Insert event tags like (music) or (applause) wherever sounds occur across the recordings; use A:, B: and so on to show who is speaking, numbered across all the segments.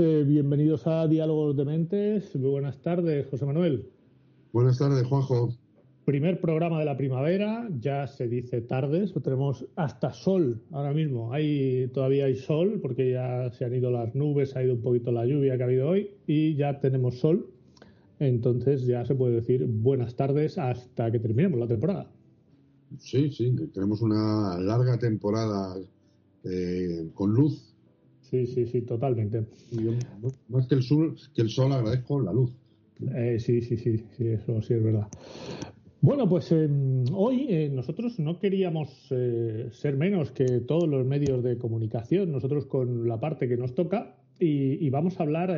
A: eh, bienvenidos a Diálogos de Mentes. Muy buenas tardes, José Manuel.
B: Buenas tardes, Juanjo.
A: Primer programa de la primavera, ya se dice tardes, tenemos hasta sol ahora mismo. Hay, todavía hay sol porque ya se han ido las nubes, ha ido un poquito la lluvia que ha habido hoy y ya tenemos sol. Entonces ya se puede decir buenas tardes hasta que terminemos la temporada.
B: Sí, sí, tenemos una larga temporada eh, con luz.
A: Sí, sí, sí, totalmente.
B: Y yo, más que el sol, que el sol agradezco la luz.
A: Eh, sí, sí, sí, sí, eso sí es verdad. Bueno, pues eh, hoy eh, nosotros no queríamos eh, ser menos que todos los medios de comunicación, nosotros con la parte que nos toca, y, y vamos a hablar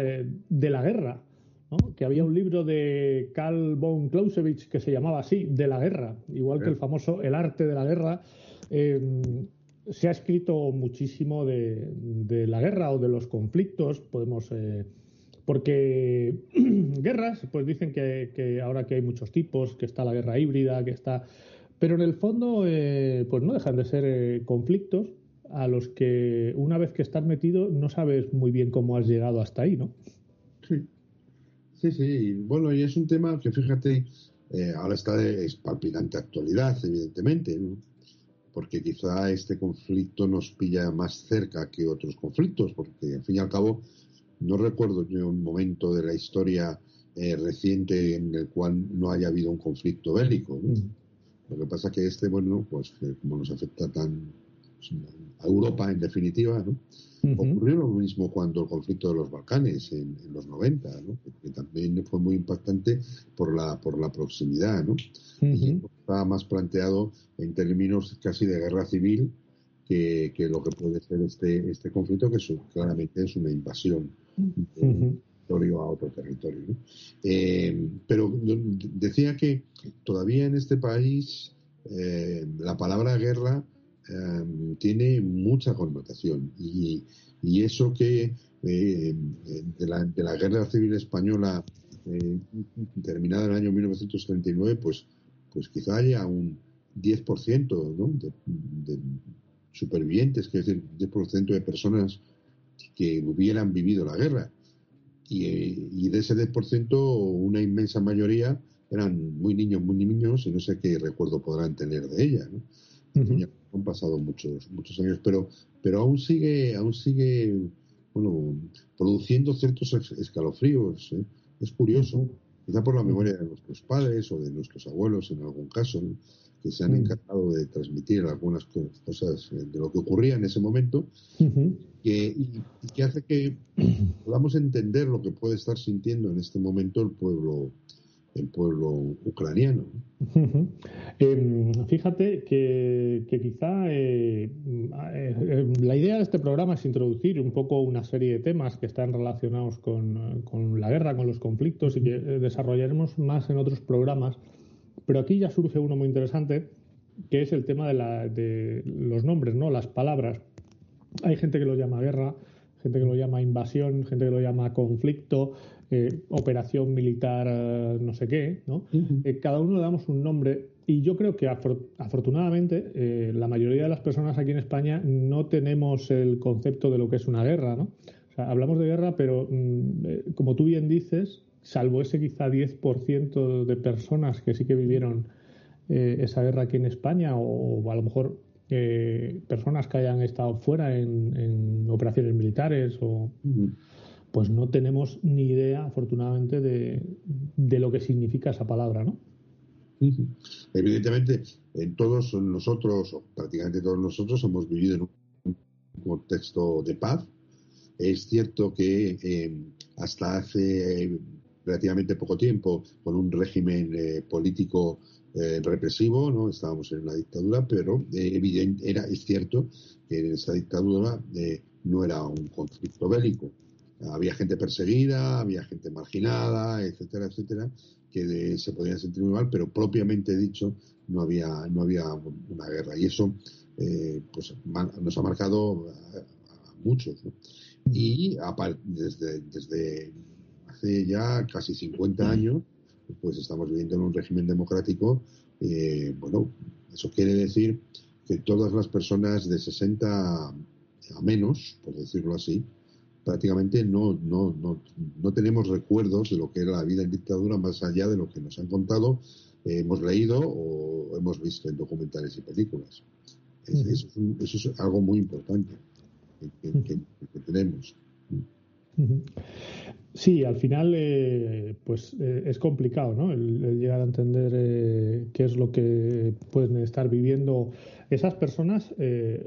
A: de la guerra, ¿no? que había un libro de Carl von Clausewitz que se llamaba así, de la guerra, igual que el famoso El arte de la guerra. eh, se ha escrito muchísimo de, la guerra o de los conflictos, podemos... eh, porque (clears throat) guerras, pues dicen que, ahora que hay muchos tipos, que está la guerra híbrida, que está... Pero en el fondo, eh, pues no dejan de ser eh, conflictos a los que una vez que estás metido no sabes muy bien cómo has llegado hasta ahí, ¿no?
B: Sí, sí, sí. Bueno, y es un tema que, fíjate, eh, ahora está de palpitante actualidad, evidentemente, ¿no? Porque quizá este conflicto nos pilla más cerca que otros conflictos, porque al fin y al cabo no recuerdo yo un momento de la historia eh, reciente en el cual no haya habido un conflicto bélico. ¿no?
A: Mm.
B: Lo que pasa que este, bueno, pues que como nos afecta tan a Europa en definitiva, ¿no? Ocurrió lo mismo cuando el conflicto de los Balcanes en, en los 90, ¿no? que, también fue muy impactante por la, por la proximidad. ¿no? Y
A: Ujú.
B: estaba más planteado en términos casi de guerra civil que, que lo que puede ser este, este conflicto, que es, claramente es una invasión de un
A: Ujú.
B: territorio a otro territorio. ¿no? Eh, pero decía que todavía en este país eh, la palabra guerra eh, tiene mucha connotación y, y eso que eh, de, la, de la guerra civil española eh, terminada en el año 1939, pues, pues quizá haya un 10% ¿no? de, de supervivientes, que es decir, 10% de personas que hubieran vivido la guerra. Y, eh, y de ese 10%, una inmensa mayoría eran muy niños, muy niños, y no sé qué recuerdo podrán tener de ella. Han pasado muchos, muchos años, pero, pero aún sigue, aún sigue, bueno, produciendo ciertos escalofríos. ¿eh? Es curioso, quizá por la memoria de nuestros padres o de nuestros abuelos en algún caso, ¿no? que se han encargado de transmitir algunas co- cosas eh, de lo que ocurría en ese momento que, y, y que hace que (clears throat) podamos entender lo que puede estar sintiendo en este momento el pueblo, el pueblo ucraniano.
A: Eh, fíjate que, quizá eh, eh, la idea de este programa es introducir un poco una serie de temas que están relacionados con, con la guerra, con los conflictos y que eh, desarrollaremos más en otros programas. Pero aquí ya surge uno muy interesante, que es el tema de, la, de los nombres, ¿no? las palabras. Hay gente que lo llama guerra, gente que lo llama invasión, gente que lo llama conflicto, eh, operación militar, eh, no sé qué, ¿no? Eh, cada uno le damos un nombre y yo creo que afor- afortunadamente eh, la mayoría de las personas aquí en España no tenemos el concepto de lo que es una guerra, ¿no? O sea, hablamos de guerra, pero mm, como tú bien dices, salvo ese quizá 10% de personas que sí que vivieron eh, esa guerra aquí en España o, a lo mejor eh, personas que hayan estado fuera en, en operaciones militares o pues no tenemos ni idea, afortunadamente, de, lo que significa esa palabra, ¿no?
B: Evidentemente, en todos nosotros, o prácticamente todos nosotros, hemos vivido en un contexto de paz. Es cierto que eh, hasta hace relativamente poco tiempo, con un régimen eh, político eh, represivo, ¿no? Estábamos en una dictadura, pero evidente, era, es cierto que en esa dictadura no era un conflicto bélico. Había gente perseguida, había gente marginada, etcétera, etcétera, que se podían sentir muy mal, pero propiamente dicho no había, no había una guerra. Y eso eh, pues nos ha marcado a, muchos. Y desde, desde hace ya casi 50 años, pues estamos viviendo en un régimen democrático. Eh, bueno, eso quiere decir que todas las personas de 60 a menos, por decirlo así, prácticamente no, no, no, no tenemos recuerdos de lo que era la vida en dictadura más allá de lo que nos han contado, eh, hemos leído o hemos visto en documentales y películas. eso, es algo muy importante que, tenemos.
A: Sí, al final eh, pues eh, es complicado, ¿no? El, llegar a entender qué es lo que pueden estar viviendo esas personas.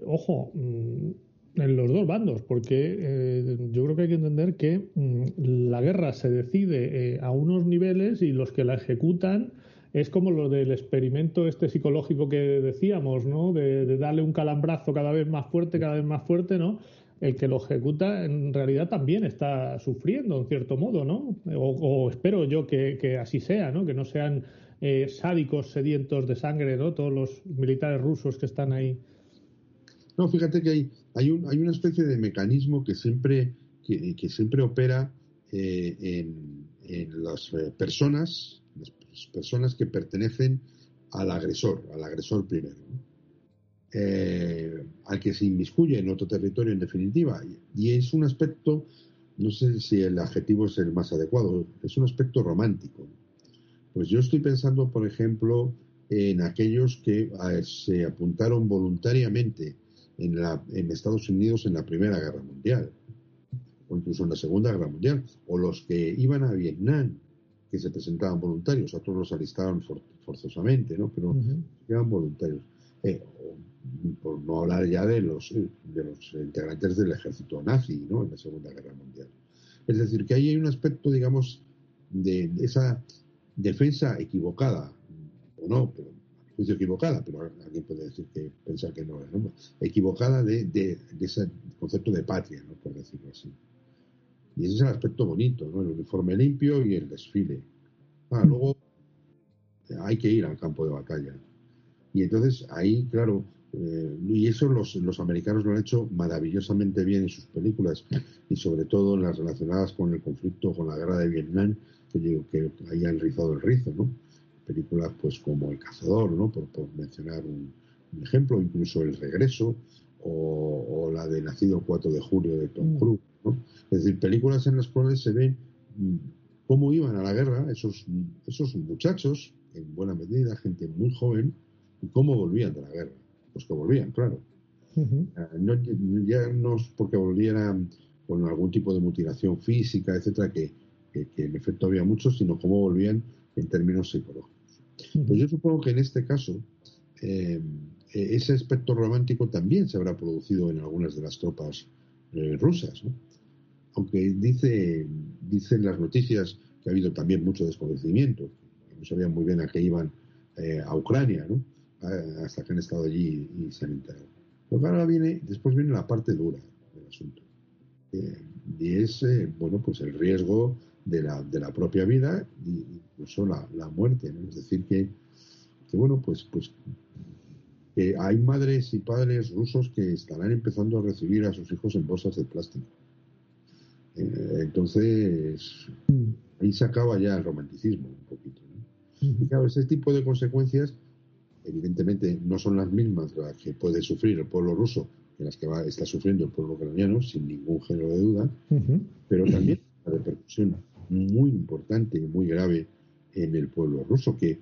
A: ojo, mm, en los dos bandos, porque eh, yo creo que hay que entender que mm, la guerra se decide eh, a unos niveles y los que la ejecutan es como lo del experimento este psicológico que decíamos, ¿no? De, darle un calambrazo cada vez más fuerte, cada vez más fuerte, ¿no? El que lo ejecuta en realidad también está sufriendo, en cierto modo, ¿no? O, espero yo que, así sea, ¿no? Que no sean eh, sádicos, sedientos de sangre, ¿no? Todos los militares rusos que están ahí.
B: No, fíjate que hay, hay, un, hay una especie de mecanismo que siempre, que, siempre opera eh, en, las eh, personas, las personas que pertenecen al agresor, al agresor primero, eh, al que se inmiscuye en otro territorio en definitiva. Y es un aspecto, no sé si el adjetivo es el más adecuado, es un aspecto romántico. Pues yo estoy pensando, por ejemplo, en aquellos que se apuntaron voluntariamente en, la, en Estados Unidos en la Primera Guerra Mundial, o incluso en la Segunda Guerra Mundial, o los que iban a Vietnam, que se presentaban voluntarios, a todos los alistaron forzosamente, ¿no? Pero eran voluntarios. Eh, por no hablar ya de los, de los integrantes del ejército nazi, ¿no? En la Segunda Guerra Mundial. Es decir, que ahí hay un aspecto, digamos, de esa defensa equivocada, o no, pero juicio equivocada, pero alguien puede decir que pensar que no es, equivocada de, ese concepto de patria, ¿no? por decirlo así. Y ese es el aspecto bonito, ¿no? el uniforme limpio y el desfile. Ah, luego hay que ir al campo de batalla. Y entonces ahí, claro, eh, y eso los, los, americanos lo han hecho maravillosamente bien en sus películas y sobre todo en las relacionadas con el conflicto, con la guerra de Vietnam, que digo que ahí han rizado el rizo, ¿no? Películas pues como El Cazador, ¿no? por, mencionar un, ejemplo, incluso El Regreso o, la de Nacido el 4 de julio de Tom mm. Cruise. ¿no? Es decir, películas en las cuales se ven mm, cómo iban a la guerra esos, esos muchachos, en buena medida, gente muy joven, y cómo volvían de la guerra. Pues que volvían, claro. Ah, ya no es porque volvieran con algún tipo de mutilación física, etcétera, que, que, que en efecto había muchos, sino cómo volvían en términos psicológicos. Pues yo supongo que en este caso eh, ese aspecto romántico también se habrá producido en algunas de las tropas eh, rusas, aunque dice, dicen las noticias que ha habido también mucho desconocimiento, no sabían muy bien a qué iban eh, a Ucrania, hasta que han estado allí y se han enterado. Pero ahora viene, después viene la parte dura del asunto, y es, bueno, pues el riesgo de la, de la propia vida y incluso la, la muerte. Es decir, que, que, bueno, pues, pues hay madres y padres rusos que estarán empezando a recibir a sus hijos en bolsas de plástico. Eh, entonces, ahí se acaba ya el romanticismo un poquito. Y claro, ese tipo de consecuencias, evidentemente, no son las mismas las que puede sufrir el pueblo ruso que las que va, está sufriendo el pueblo ucraniano, sin ningún género de duda, pero también la repercusión muy importante y muy grave en el pueblo ruso, que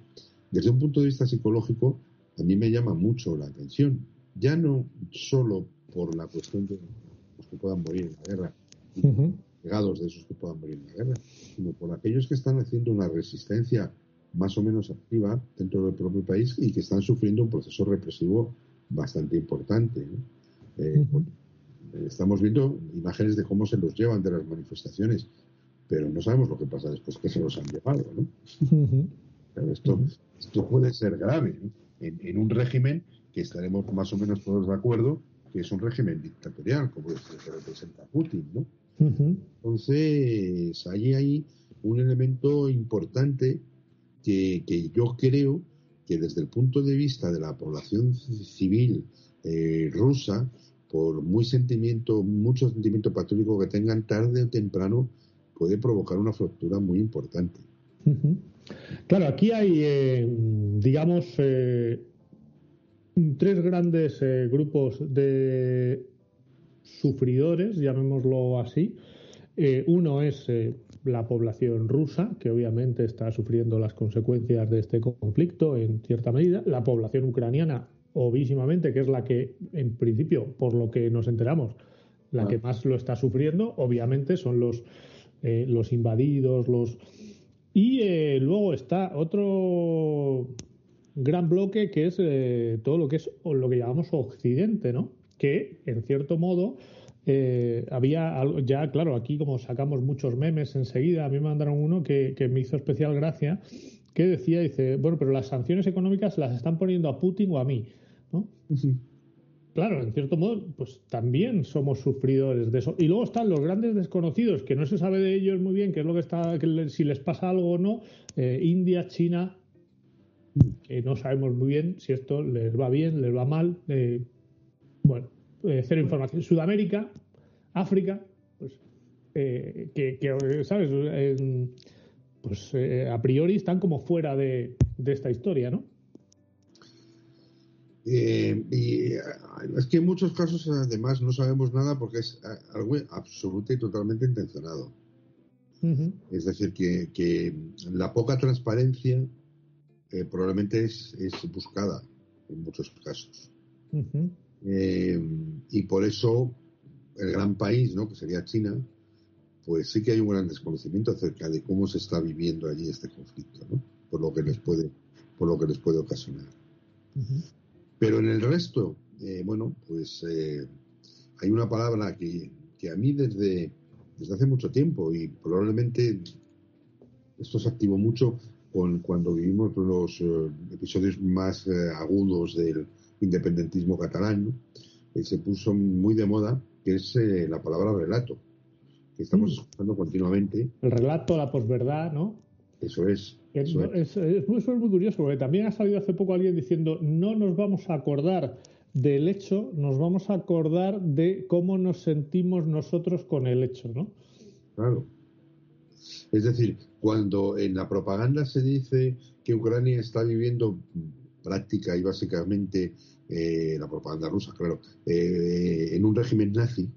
B: desde un punto de vista psicológico a mí me llama mucho la atención. Ya no solo por la cuestión de los que puedan morir en la guerra, legados de esos que puedan morir en la guerra, sino por aquellos que están haciendo una resistencia más o menos activa dentro del propio país y que están sufriendo un proceso represivo bastante importante. Eh, estamos viendo imágenes de cómo se los llevan de las manifestaciones, pero no sabemos lo que pasa después que se los han llevado. ¿no? esto, esto puede ser grave en, un régimen que estaremos más o menos todos de acuerdo que es un régimen dictatorial, como el que representa Putin. ¿no? Entonces, hay ahí un elemento importante que, que yo creo que desde el punto de vista de la población civil eh, rusa, por muy sentimiento, mucho sentimiento patriótico que tengan, tarde o temprano puede provocar una fractura muy importante.
A: Claro, aquí hay, eh, digamos, eh, tres grandes grupos de sufridores, llamémoslo así. uno es la población rusa, que obviamente está sufriendo las consecuencias de este conflicto en cierta medida, la población ucraniana, obvísimamente, que es la que, en principio, por lo que nos enteramos, la que más lo está sufriendo, obviamente, son los, eh, los invadidos, los... Y eh, luego está otro gran bloque que es eh, todo lo que es lo que llamamos Occidente, ¿no? Que, en cierto modo, eh, había algo, ya, claro, aquí como sacamos muchos memes enseguida, a mí me mandaron uno que, me hizo especial gracia, que decía, dice, bueno, pero las sanciones económicas las están poniendo a Putin o a mí, ¿no? Claro, en cierto modo, pues también somos sufridores de eso. Y luego están los grandes desconocidos, que no se sabe de ellos muy bien qué es lo que está, que si les pasa algo o no. Eh, India, China, que no sabemos muy bien si esto les va bien, les va mal. Eh, bueno, eh, cero información. Sudamérica, África, pues, eh, que, ¿sabes? pues a priori están como fuera de, esta historia, ¿no?
B: Y es que en muchos casos además no sabemos nada porque es algo absoluto y totalmente intencionado. Es decir, que, la poca transparencia probablemente es, buscada en muchos casos. Eh, y por eso el gran país, ¿no? que sería China, pues sí que hay un gran desconocimiento acerca de cómo se está viviendo allí este conflicto, ¿no? por lo que les puede, por lo que les puede ocasionar. Pero en el resto, eh, bueno, pues eh, hay una palabra que, que a mí desde, desde hace mucho tiempo y probablemente esto se activó mucho con, cuando vivimos los episodios más agudos del, independentismo catalán, eh, se puso muy de moda, que es eh, la palabra relato, que estamos mm. escuchando continuamente.
A: El relato, la posverdad, ¿no?
B: Eso es.
A: Es, muy, curioso, porque también ha salido hace poco alguien diciendo, no nos vamos a acordar del hecho, nos vamos a acordar de cómo nos sentimos nosotros con el hecho, ¿no?
B: Claro. Es decir, cuando en la propaganda se dice que Ucrania está viviendo práctica y básicamente eh, la propaganda rusa, claro, eh, en un régimen nazi,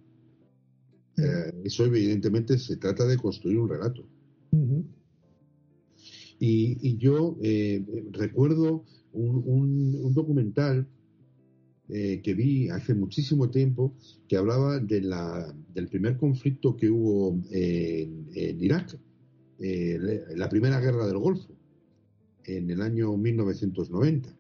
B: eh, eso evidentemente se trata de construir un relato. Y, yo recuerdo un, documental que vi hace muchísimo tiempo que hablaba de la, del primer conflicto que hubo en, en Irak, la primera guerra del Golfo, en el año 1990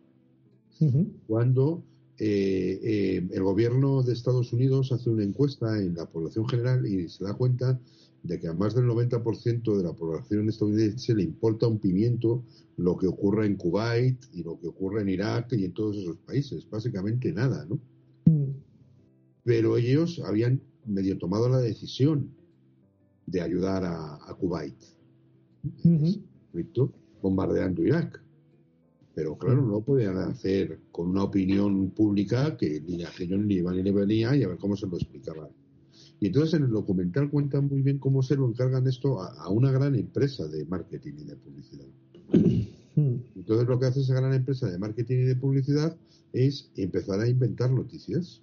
B: cuando eh, eh, el gobierno de Estados Unidos hace una encuesta en la población general y se da cuenta de que a más del 90% de la población estadounidense le importa un pimiento lo que ocurre en Kuwait y lo que ocurre en Irak y en todos esos países, básicamente nada, ¿no? Mm. Pero ellos habían medio tomado la decisión de ayudar a, Kuwait, bombardeando Irak. Pero claro, no lo podían hacer con una opinión pública que ni aquello ni iba ni le venía y a ver cómo se lo explicaban. Y entonces en el documental cuentan muy bien cómo se lo encargan esto a, una gran empresa de marketing y de publicidad. Entonces lo que hace esa gran empresa de marketing y de publicidad es empezar a inventar noticias.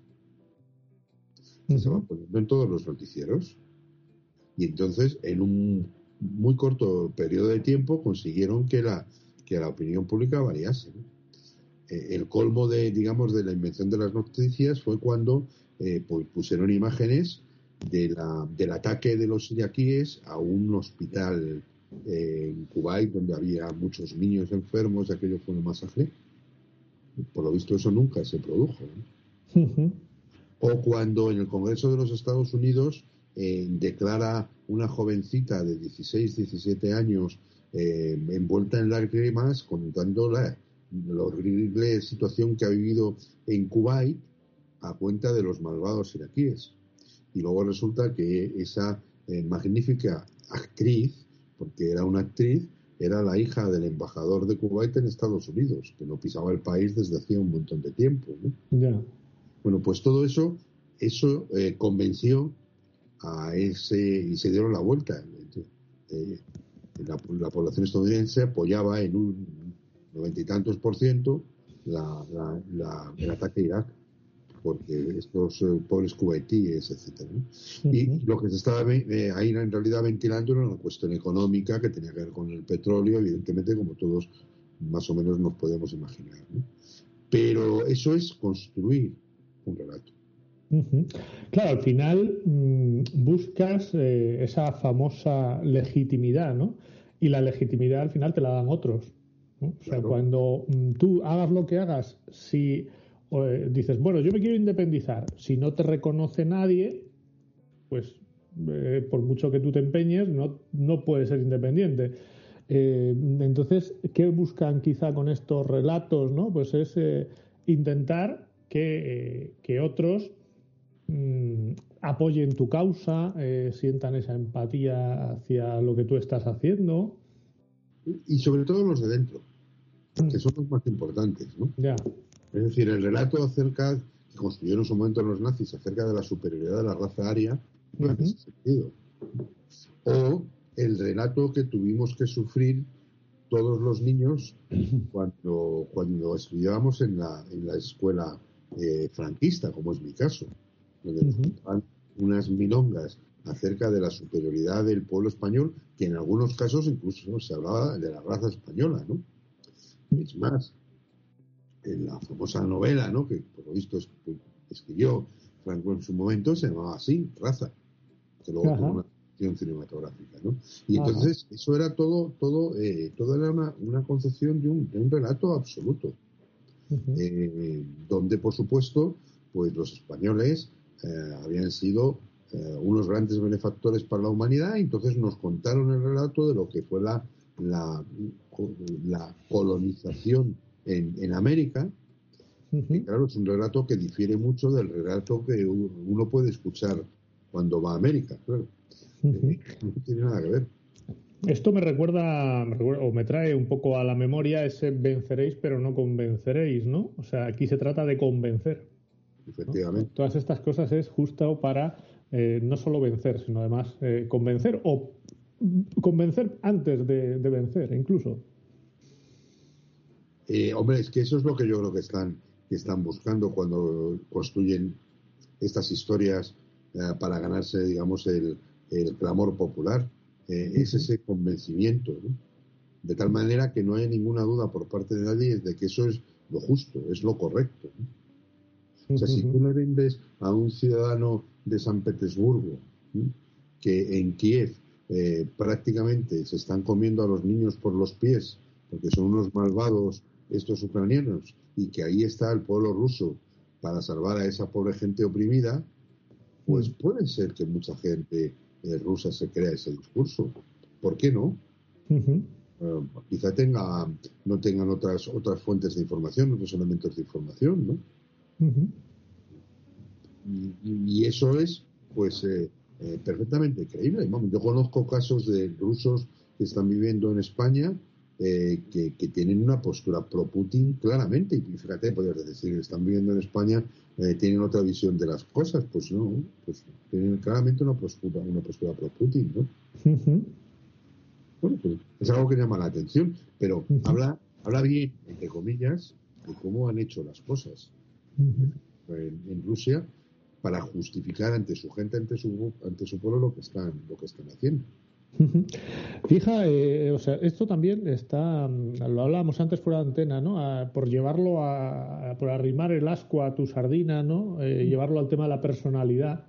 B: Se van poniendo en todos los noticieros. Y entonces en un muy corto periodo de tiempo consiguieron que la que la opinión pública variase. Eh, el colmo de, digamos, de la invención de las noticias fue cuando eh, pues, pusieron imágenes de la, del ataque de los iraquíes a un hospital eh, en Kuwait donde había muchos niños enfermos, aquello fue un masacre. Por lo visto eso nunca se produjo. O cuando en el Congreso de los Estados Unidos eh, declara una jovencita de 16, 17 años eh, envuelta en lágrimas contando la, la horrible situación que ha vivido en Kuwait a cuenta de los malvados iraquíes. Y luego resulta que esa eh, magnífica actriz, porque era una actriz, era la hija del embajador de Kuwait en Estados Unidos, que no pisaba el país desde hacía un montón de tiempo. Bueno, pues todo eso, eso eh, convenció a ese y se dieron la vuelta. Eh, la, población estadounidense apoyaba en un noventa y tantos por ciento el ataque a Irak porque estos eh, pobres cubaitíes, etcétera. Y lo que se estaba eh, ahí en realidad ventilando era una cuestión económica que tenía que ver con el petróleo, evidentemente, como todos más o menos nos podemos imaginar. Pero eso es construir un relato.
A: Claro, al final mm, buscas eh, esa famosa legitimidad, ¿no? Y la legitimidad al final te la dan otros. O sea, cuando mm, tú hagas lo que hagas, si eh, dices, bueno, yo me quiero independizar, si no te reconoce nadie, pues eh, por mucho que tú te empeñes, no, no puedes ser independiente. Eh, entonces, ¿qué buscan quizá con estos relatos? ¿no? Pues es intentar que, otros mm, apoyen tu causa, sientan esa empatía hacia lo que tú estás haciendo.
B: Y sobre todo los de dentro, que son los más importantes, ¿no?
A: Ya.
B: Es decir, el relato acerca que construyeron en su momento los nazis acerca de la superioridad de la raza aria no uh ese sentido. O el relato que tuvimos que sufrir todos los niños cuando, cuando estudiábamos en la, en la escuela eh, franquista, como es mi caso, donde nos unas milongas acerca de la superioridad del pueblo español, que en algunos casos incluso se hablaba de la raza española, ¿no? Es más, en la famosa novela, ¿no? que por lo visto escribió Franco en su momento, se llamaba así, Raza, que luego tuvo una concepción cinematográfica. ¿no? Y entonces eso era todo, todo, eh, todo era una, una concepción de un, de un, relato absoluto, eh, donde por supuesto pues los españoles eh, habían sido eh, unos grandes benefactores para la humanidad, y entonces nos contaron el relato de lo que fue la, la, la colonización en, América. y claro, es un relato que difiere mucho del relato que uno puede escuchar cuando va a América, claro. Eh, no tiene nada que ver.
A: Esto me recuerda, o me trae un poco a la memoria ese venceréis pero no convenceréis, ¿no? O sea, aquí se trata de convencer.
B: Efectivamente.
A: Todas estas cosas es justo para eh, no solo vencer, sino además eh, convencer o convencer antes de vencer, incluso.
B: Eh, hombre, es que eso es lo que yo creo que están, que están buscando cuando construyen estas historias eh, para ganarse, digamos, el, el clamor popular. Eh, es ese convencimiento, ¿no? De tal manera que no hay ninguna duda por parte de nadie de que eso es lo justo, es lo correcto. O sea, si tú le vendes a un ciudadano de San Petersburgo que en Kiev prácticamente se están comiendo a los niños por los pies porque son unos malvados estos ucranianos y que ahí está el pueblo ruso para salvar a esa pobre gente oprimida, pues mm. puede ser que mucha gente eh, rusa se crea ese discurso. ¿Por qué no? Eh, quizá tenga, no tengan otras, otras fuentes de información, otros elementos de información, ¿no? y, eso es, pues, eh, perfectamente creíble. yo conozco casos de rusos que están viviendo en España eh, que, tienen una postura pro-Putin claramente. Y fíjate, podrías decir, están viviendo en España, eh, tienen otra visión de las cosas. Pues no, pues tienen claramente una postura, una postura pro-Putin, ¿no? Bueno, pues es algo que llama la atención, pero habla, habla bien, entre comillas, de cómo han hecho las cosas en, Rusia para justificar ante su gente, ante su, ante su pueblo lo que están, lo que están haciendo.
A: Fija, eh, o sea, esto también está, mm, lo hablábamos antes fuera de antena, ¿no? por llevarlo a, por arrimar el asco a tu sardina, ¿no? Eh, llevarlo al tema de la personalidad.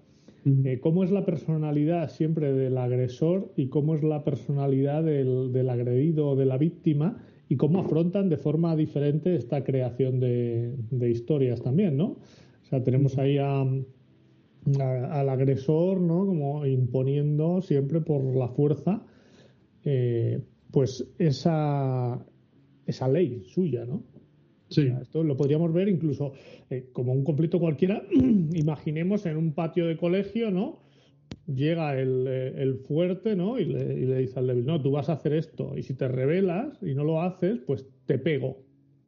A: Eh, ¿Cómo es la personalidad siempre del agresor y cómo es la personalidad del, agredido o de la víctima y cómo afrontan de forma diferente esta creación de, historias también, ¿no? O sea, tenemos ahí al agresor, ¿no? Como imponiendo siempre por la fuerza, eh, pues esa, esa ley suya, ¿no? Sí. esto lo podríamos ver incluso eh, como un conflicto cualquiera. (clears throat) Imaginemos en un patio de colegio, ¿no? Llega el, eh, fuerte, ¿no? Y le, dice al débil, no, tú vas a hacer esto. Y si te rebelas y no lo haces, pues te pego.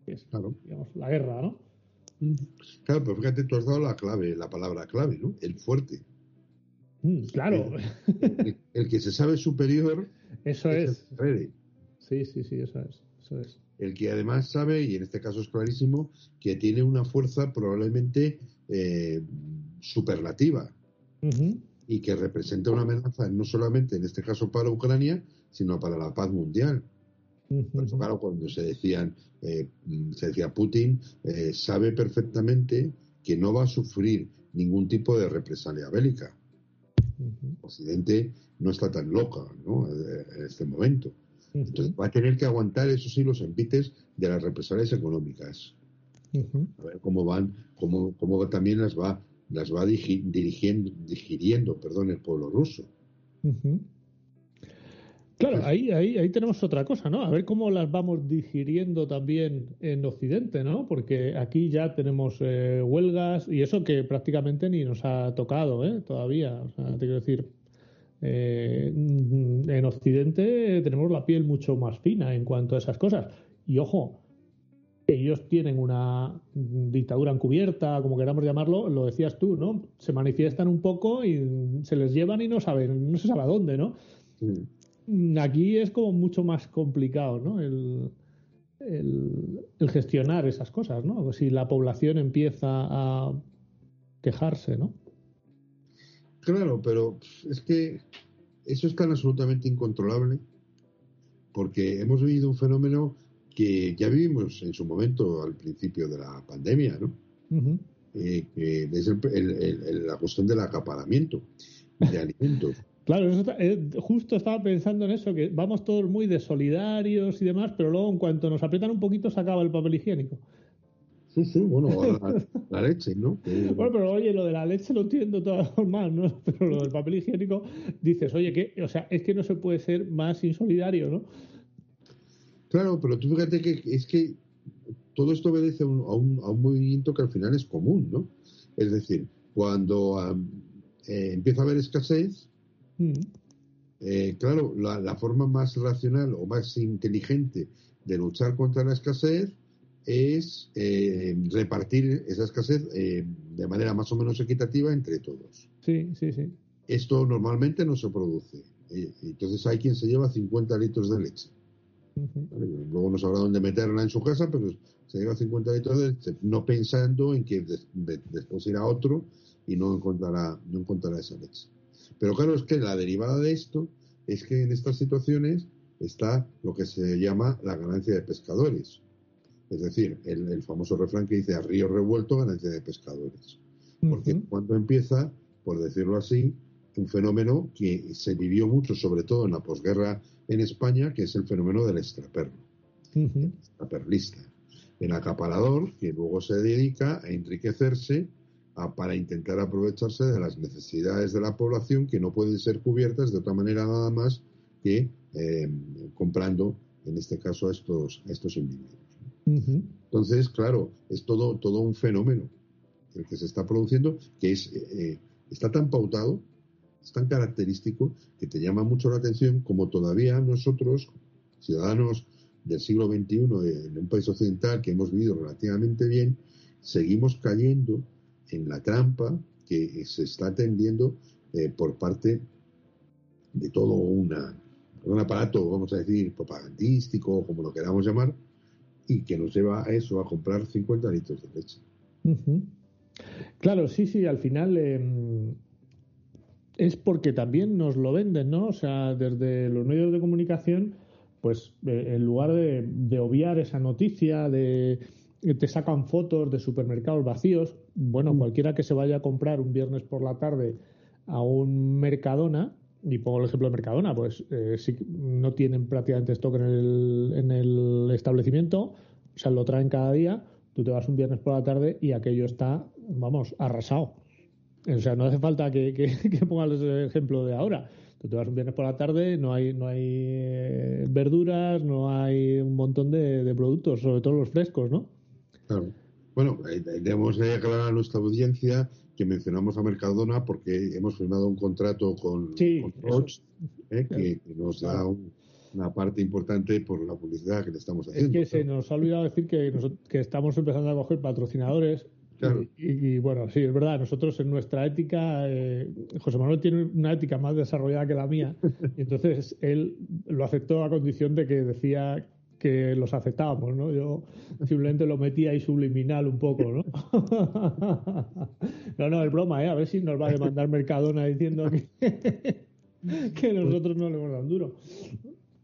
A: Es, claro. digamos, la guerra, ¿no?
B: Claro, pero fíjate, tú has dado la clave, la palabra clave, ¿no? El fuerte.
A: Mm, claro.
B: El, que se sabe superior.
A: Eso es. Sí, sí, sí, eso es. Eso es
B: el que además sabe, y en este caso es clarísimo, que tiene una fuerza probablemente eh, superlativa y que representa una amenaza no solamente en este caso para Ucrania, sino para la paz mundial. Claro, cuando se decían, eh, se decía Putin, eh, sabe perfectamente que no va a sufrir ningún tipo de represalia bélica. Occidente no está tan loca ¿no? en este momento. Entonces va a tener que aguantar, eso sí, los envites de las represalias económicas. A ver cómo van, cómo, cómo también las va, las va dirigiendo, digiriendo perdón, el pueblo ruso.
A: Claro, ahí, ahí, ahí tenemos otra cosa, ¿no? A ver cómo las vamos digiriendo también en Occidente, ¿no? Porque aquí ya tenemos eh, huelgas y eso que prácticamente ni nos ha tocado, ¿eh? Todavía. O sea, te quiero decir, eh, en Occidente tenemos la piel mucho más fina en cuanto a esas cosas. Y ojo, ellos tienen una dictadura encubierta, como queramos llamarlo, lo decías tú, ¿no? Se manifiestan un poco y se les llevan y no saben, no se sabe a dónde, ¿no? Aquí es como mucho más complicado, ¿no? El, el, gestionar esas cosas, ¿no? Si la población empieza a quejarse, ¿no?
B: Claro, pero es que eso es tan absolutamente incontrolable porque hemos vivido un fenómeno que ya vivimos en su momento al principio de la pandemia, ¿no? Eh, que es la cuestión del acaparamiento de alimentos.
A: Claro, eh, justo estaba pensando en eso, que vamos todos muy de solidarios y demás, pero luego en cuanto nos aprietan un poquito se acaba el papel higiénico.
B: Sí, sí, bueno, la, leche, ¿no? (laughs)
A: Bueno, pero oye, lo de la leche lo entiendo todo (laughs) normal, ¿no? Pero lo del papel higiénico, dices, oye, que, o sea, es que no se puede ser más insolidario, ¿no?
B: Claro, pero tú fíjate que es que todo esto obedece a un, a un, movimiento que al final es común, ¿no? Es decir, cuando eh, empieza a haber escasez, mm. eh, claro, la, la forma más racional o más inteligente de luchar contra la escasez es eh, repartir esa escasez eh, de manera más o menos equitativa entre todos.
A: Sí, sí, sí.
B: Esto normalmente no se produce. Entonces hay quien se lleva 50 litros de leche. Luego no sabrá dónde meterla en su casa, pero se lleva 50 litros de leche, no pensando en que después irá otro y no encontrará, no encontrará esa leche. Pero claro, es que la derivada de esto es que en estas situaciones está lo que se llama la ganancia de pescadores. Es decir, el, famoso refrán que dice a río revuelto ganancia de pescadores. Porque cuando empieza, por decirlo así, un fenómeno que se vivió mucho, sobre todo en la posguerra en España, que es el fenómeno del extraperlo, el extraperlista, el acaparador que luego se dedica a enriquecerse para intentar aprovecharse de las necesidades de la población que no pueden ser cubiertas de otra manera nada más que eh, comprando, en este caso, a estos, a estos individuos. Entonces, claro, es todo, todo un fenómeno el que se está produciendo que es, eh, eh, está tan pautado, es tan característico que te llama mucho la atención como todavía nosotros, ciudadanos del siglo XXI en un país occidental que hemos vivido relativamente bien, seguimos cayendo en la trampa que se está tendiendo eh, por parte de todo una, un aparato, vamos a decir, propagandístico, como lo queramos llamar, y que nos lleva a eso, a comprar 50 litros de leche.
A: Claro, sí, sí, al final em, es porque también nos lo venden, ¿no? O sea, desde los medios de comunicación, pues eh, en lugar de, obviar esa noticia, de te sacan fotos de supermercados vacíos, bueno, mm. cualquiera que se vaya a comprar un viernes por la tarde a un Mercadona, y pongo el ejemplo de Mercadona, pues eh, si no tienen prácticamente stock en el, en el establecimiento, o sea, lo traen cada día, tú te vas un viernes por la tarde y aquello está, vamos, arrasado. O sea, no hace falta que, que, (laughs) pongas el ejemplo de ahora. Tú te vas un viernes por la tarde, no hay, no hay eh, verduras, no hay un montón de, de, productos, sobre todo los frescos, ¿no?
B: Claro. Bueno, eh, debemos aclarar a nuestra audiencia que mencionamos a Mercadona porque hemos firmado un contrato con,
A: sí,
B: eh, que, nos da una parte importante por la publicidad que le estamos haciendo.
A: Es que se nos ha olvidado decir que, que estamos empezando a coger patrocinadores. Y, bueno, sí, es verdad, nosotros en nuestra ética, eh, José Manuel tiene una ética más desarrollada que la mía, y (laughs) entonces él lo aceptó a condición de que decía que los aceptábamos, ¿no? Yo simplemente lo metía ahí subliminal un poco, ¿no? (laughs) no, no, es broma, ¿eh? A ver si nos va a demandar Mercadona diciendo que, (laughs) que nosotros no le hemos dado duro.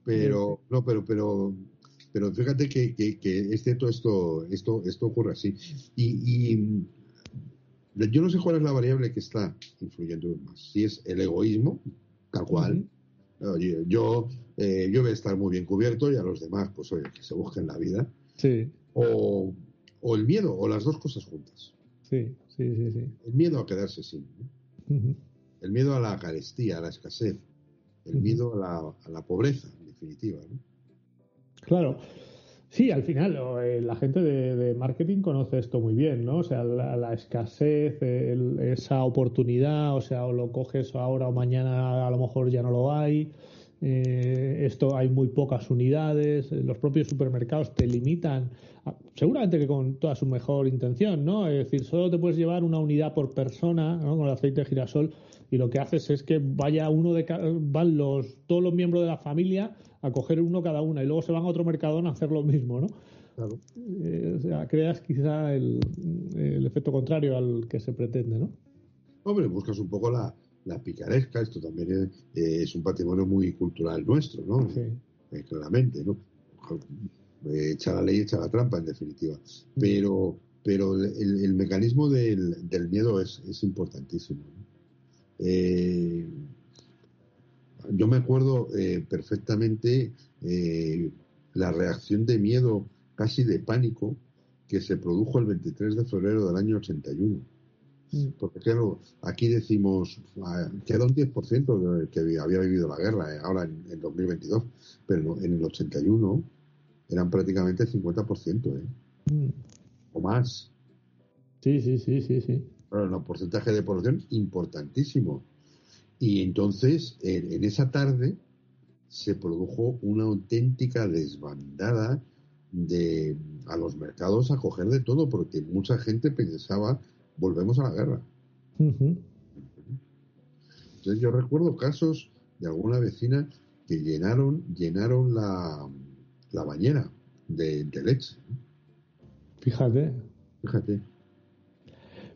B: Pero, no, pero, pero, pero fíjate que, que, que es cierto esto, esto, esto ocurre así. Y, y yo no sé cuál es la variable que está influyendo más. Si es el egoísmo, tal cual. Yo, eh, yo voy a estar muy bien cubierto y a los demás, pues oye, que se busquen la vida.
A: Sí.
B: O, o el miedo, o las dos cosas juntas.
A: Sí, sí, sí. sí.
B: El miedo a quedarse sin. El miedo a la carestía, a la escasez. El miedo a la, a la pobreza, en definitiva. ¿no?
A: Claro. Sí, al final eh, la gente de, marketing conoce esto muy bien, ¿no? O sea, la, escasez, esa oportunidad, o sea, o lo coges ahora o mañana a lo mejor ya no lo hay. Eh, esto hay muy pocas unidades, los propios supermercados te limitan, seguramente que con toda su mejor intención, ¿no? Es decir, solo te puedes llevar una unidad por persona, ¿no? Con el aceite de girasol y lo que haces es que vaya uno de van los todos los miembros de la familia a coger uno cada una y luego se van a otro mercadón a hacer lo mismo, ¿no?
B: Claro.
A: Eh, o sea, creas quizá el, efecto contrario al que se pretende, ¿no?
B: Hombre, buscas un poco la, picaresca, esto también es, un patrimonio muy cultural nuestro, ¿no?
A: Sí.
B: Eh, claramente, ¿no? Eh, echa la ley, echa la trampa, en definitiva. Mm. Pero, pero el, mecanismo del, del, miedo es, es importantísimo. Eh, yo me acuerdo eh, perfectamente eh, la reacción de miedo, casi de pánico, que se produjo el 23 de febrero del año 81. Mm. Porque claro, aquí decimos, ah, queda un 10% del que había vivido la guerra, eh, ahora en, en, 2022, pero en el 81 eran prácticamente el 50%, ¿eh?
A: Mm.
B: O más.
A: Sí, sí, sí, sí, sí.
B: Pero un porcentaje de población importantísimo. Y entonces, en, esa tarde, se produjo una auténtica desbandada de a los mercados a coger de todo, porque mucha gente pensaba, volvemos a la guerra. Entonces yo recuerdo casos de alguna vecina que llenaron, llenaron la, la bañera de, de leche.
A: Fíjate.
B: Fíjate.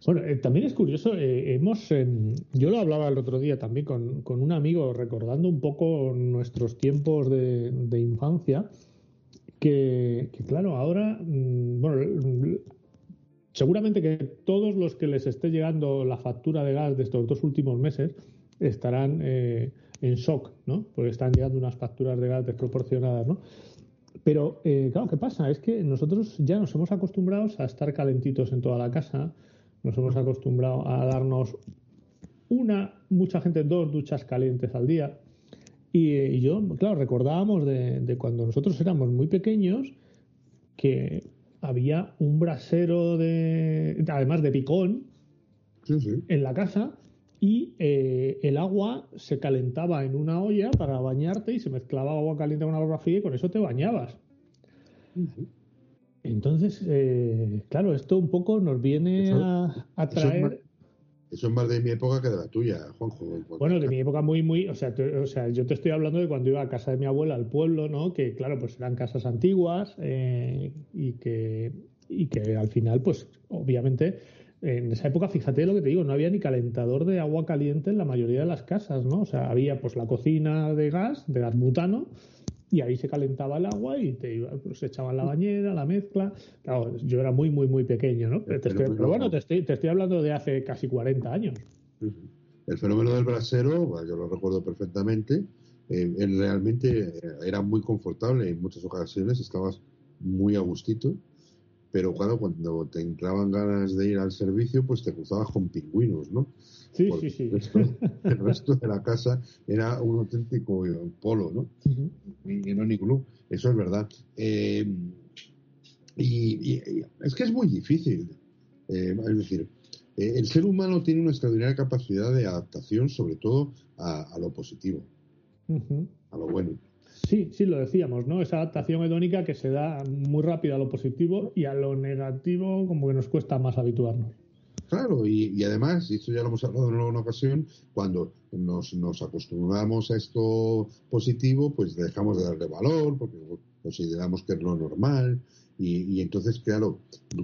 A: Bueno, eh, también es curioso, eh, hemos, em, yo lo hablaba el otro día también con, con un amigo, recordando un poco nuestros tiempos de, infancia, que, claro, ahora, mm, bueno, seguramente que todos los que les esté llegando la factura de gas de estos dos últimos meses estarán eh, en shock, ¿no? Porque están llegando unas facturas de gas desproporcionadas, ¿no? Pero, claro, ¿qué pasa? Es que nosotros ya nos hemos acostumbrado a estar calentitos en toda la casa, nos hemos acostumbrado a darnos una, mucha gente dos duchas calientes al día. Y, yo, claro, recordábamos de, cuando nosotros éramos muy pequeños que había un brasero de, además de picón, en la casa y eh, el agua se calentaba en una olla para bañarte y se mezclaba agua caliente con agua fría y con eso te bañabas. Entonces, eh, claro, esto un poco nos viene a, traer.
B: Eso es, más, de mi época que de la tuya, Juanjo.
A: Bueno, de mi época muy, muy. O sea, o sea, yo te estoy hablando de cuando iba a casa de mi abuela al pueblo, ¿no? Que, claro, pues eran casas antiguas eh, y, que, y que al final, pues, obviamente. En esa época, fíjate lo que te digo, no había ni calentador de agua caliente en la mayoría de las casas, ¿no? O sea, había pues la cocina de gas, de gas butano, y ahí se calentaba el agua y te iba, pues, se echaba en la bañera, la mezcla. Claro, yo era muy, muy, muy pequeño, ¿no? Pero, bueno, te estoy, te estoy hablando de hace casi 40 años.
B: El fenómeno del brasero, yo lo recuerdo perfectamente, eh, realmente era muy confortable en muchas ocasiones, estabas muy a gustito, pero claro, cuando te entraban ganas de ir al servicio, pues te cruzabas con pingüinos, ¿no?
A: Sí, sí, sí.
B: El resto, de la casa era un auténtico polo, ¿no? Y no ni club, eso es verdad. Eh, y, es que es muy difícil. Eh, es decir, eh, el ser humano tiene una extraordinaria capacidad de adaptación, sobre todo a, lo positivo, a lo bueno.
A: Sí, sí, lo decíamos, ¿no? Esa adaptación hedónica que se da muy rápido a lo positivo y a lo negativo como que nos cuesta más habituarnos.
B: Claro, y, además, y esto ya lo hemos hablado en una ocasión, cuando nos, nos acostumbramos a esto positivo, pues dejamos de darle valor porque consideramos que es lo normal y, entonces, claro,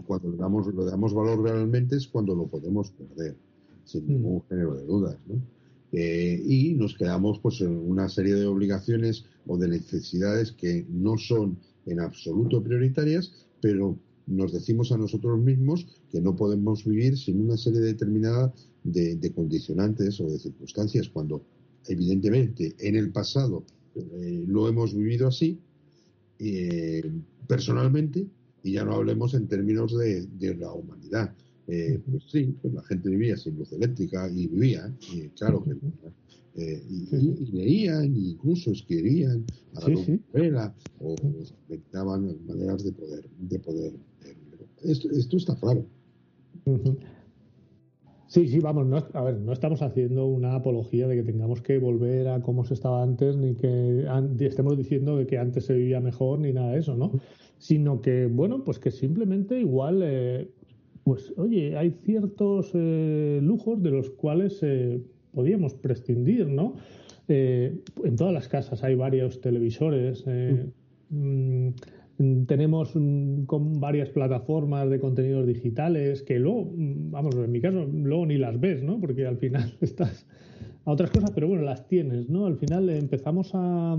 B: cuando le damos, le damos valor realmente es cuando lo podemos perder, sin mm. ningún género de dudas, ¿no? Eh, y nos quedamos pues en una serie de obligaciones o de necesidades que no son en absoluto prioritarias, pero nos decimos a nosotros mismos que no podemos vivir sin una serie determinada de, condicionantes o de circunstancias, cuando evidentemente en el pasado eh, lo hemos vivido así, eh, personalmente, y ya no hablemos en términos de, la humanidad. Eh, pues sí, pues la gente vivía sin luz eléctrica y vivía, y claro que eh, y, leían, incluso escribían a la novela o inventaban maneras de poder, de poder. Esto, esto está claro.
A: Sí, sí, vamos, no, a ver, no estamos haciendo una apología de que tengamos que volver a cómo se estaba antes, ni que estemos diciendo de que antes se vivía mejor, ni nada de eso, ¿no? Sino que, bueno, pues que simplemente igual, eh, pues oye, hay ciertos eh, lujos de los cuales eh, podíamos prescindir, ¿no? en todas las casas hay varios televisores. Mm. Mm, tenemos con varias plataformas de contenidos digitales que luego, vamos, en mi caso, luego ni las ves, ¿no? Porque al final (laughs) estás a otras cosas, pero bueno, las tienes, ¿no? Al final empezamos a,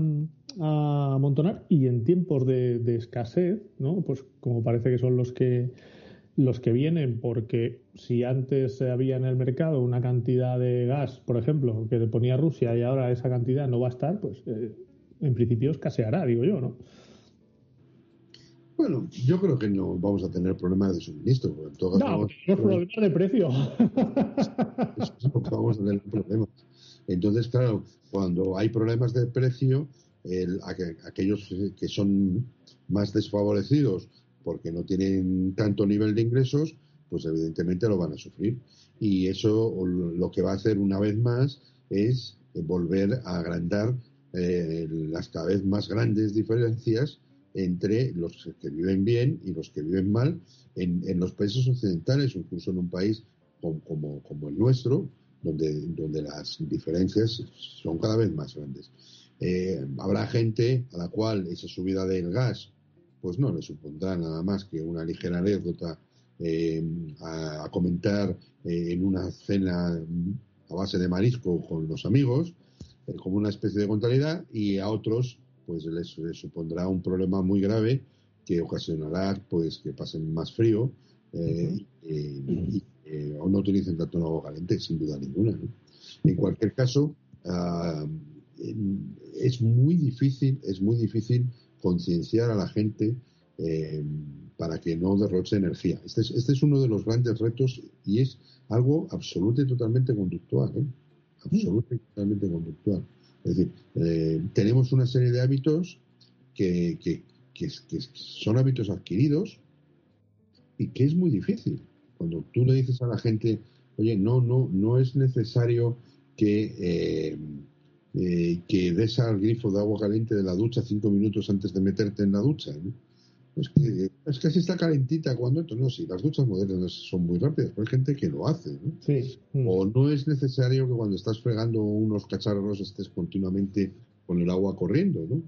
A: a amontonar y en tiempos de, escasez, ¿no? Pues como parece que son los que los que vienen, porque si antes había en el mercado una cantidad de gas, por ejemplo, que le ponía Rusia y ahora esa cantidad no va a estar, pues eh, en principio escaseará, digo yo, ¿no?
B: Bueno, yo creo que no vamos a tener problemas de suministro.
A: no, no problemas de precio. (laughs)
B: vamos a tener problemas. Entonces, claro, cuando hay problemas de precio, aquellos que son más desfavorecidos porque no tienen tanto nivel de ingresos, pues evidentemente lo van a sufrir. Y eso lo que va a hacer una vez más es volver a agrandar eh, las cada vez más grandes diferencias entre los que viven bien y los que viven mal en, los países occidentales, incluso en un país como, como, el nuestro, donde, donde las diferencias son cada vez más grandes. Eh, habrá gente a la cual esa subida del gas pues no le supondrá nada más que una ligera anécdota eh, a, comentar eh, en una cena a base de marisco con los amigos, como una especie de contabilidad, y a otros pues les, supondrá un problema muy grave que ocasionará pues que pasen más frío eh, y, eh, o no utilicen tanto el agua caliente, sin duda ninguna. En cualquier caso, ah, es muy difícil, es muy difícil concienciar a la gente eh, para que no derroche energía. Este es, este es, uno de los grandes retos y es algo absoluto y totalmente conductual, absoluto y totalmente conductual. Es decir, eh, tenemos una serie de hábitos que, son hábitos adquiridos y que es muy difícil. Cuando tú le dices a la gente, oye, no, no, no es necesario que, eh, eh, que des al grifo de agua caliente de la ducha cinco minutos antes de meterte en la ducha. Es que, es que así está calentita cuando esto no, sí, las duchas modernas son muy rápidas, pero hay gente que lo hace, ¿no?
A: Sí.
B: O no es necesario que cuando estás fregando unos cacharros estés continuamente con el agua corriendo, ¿no?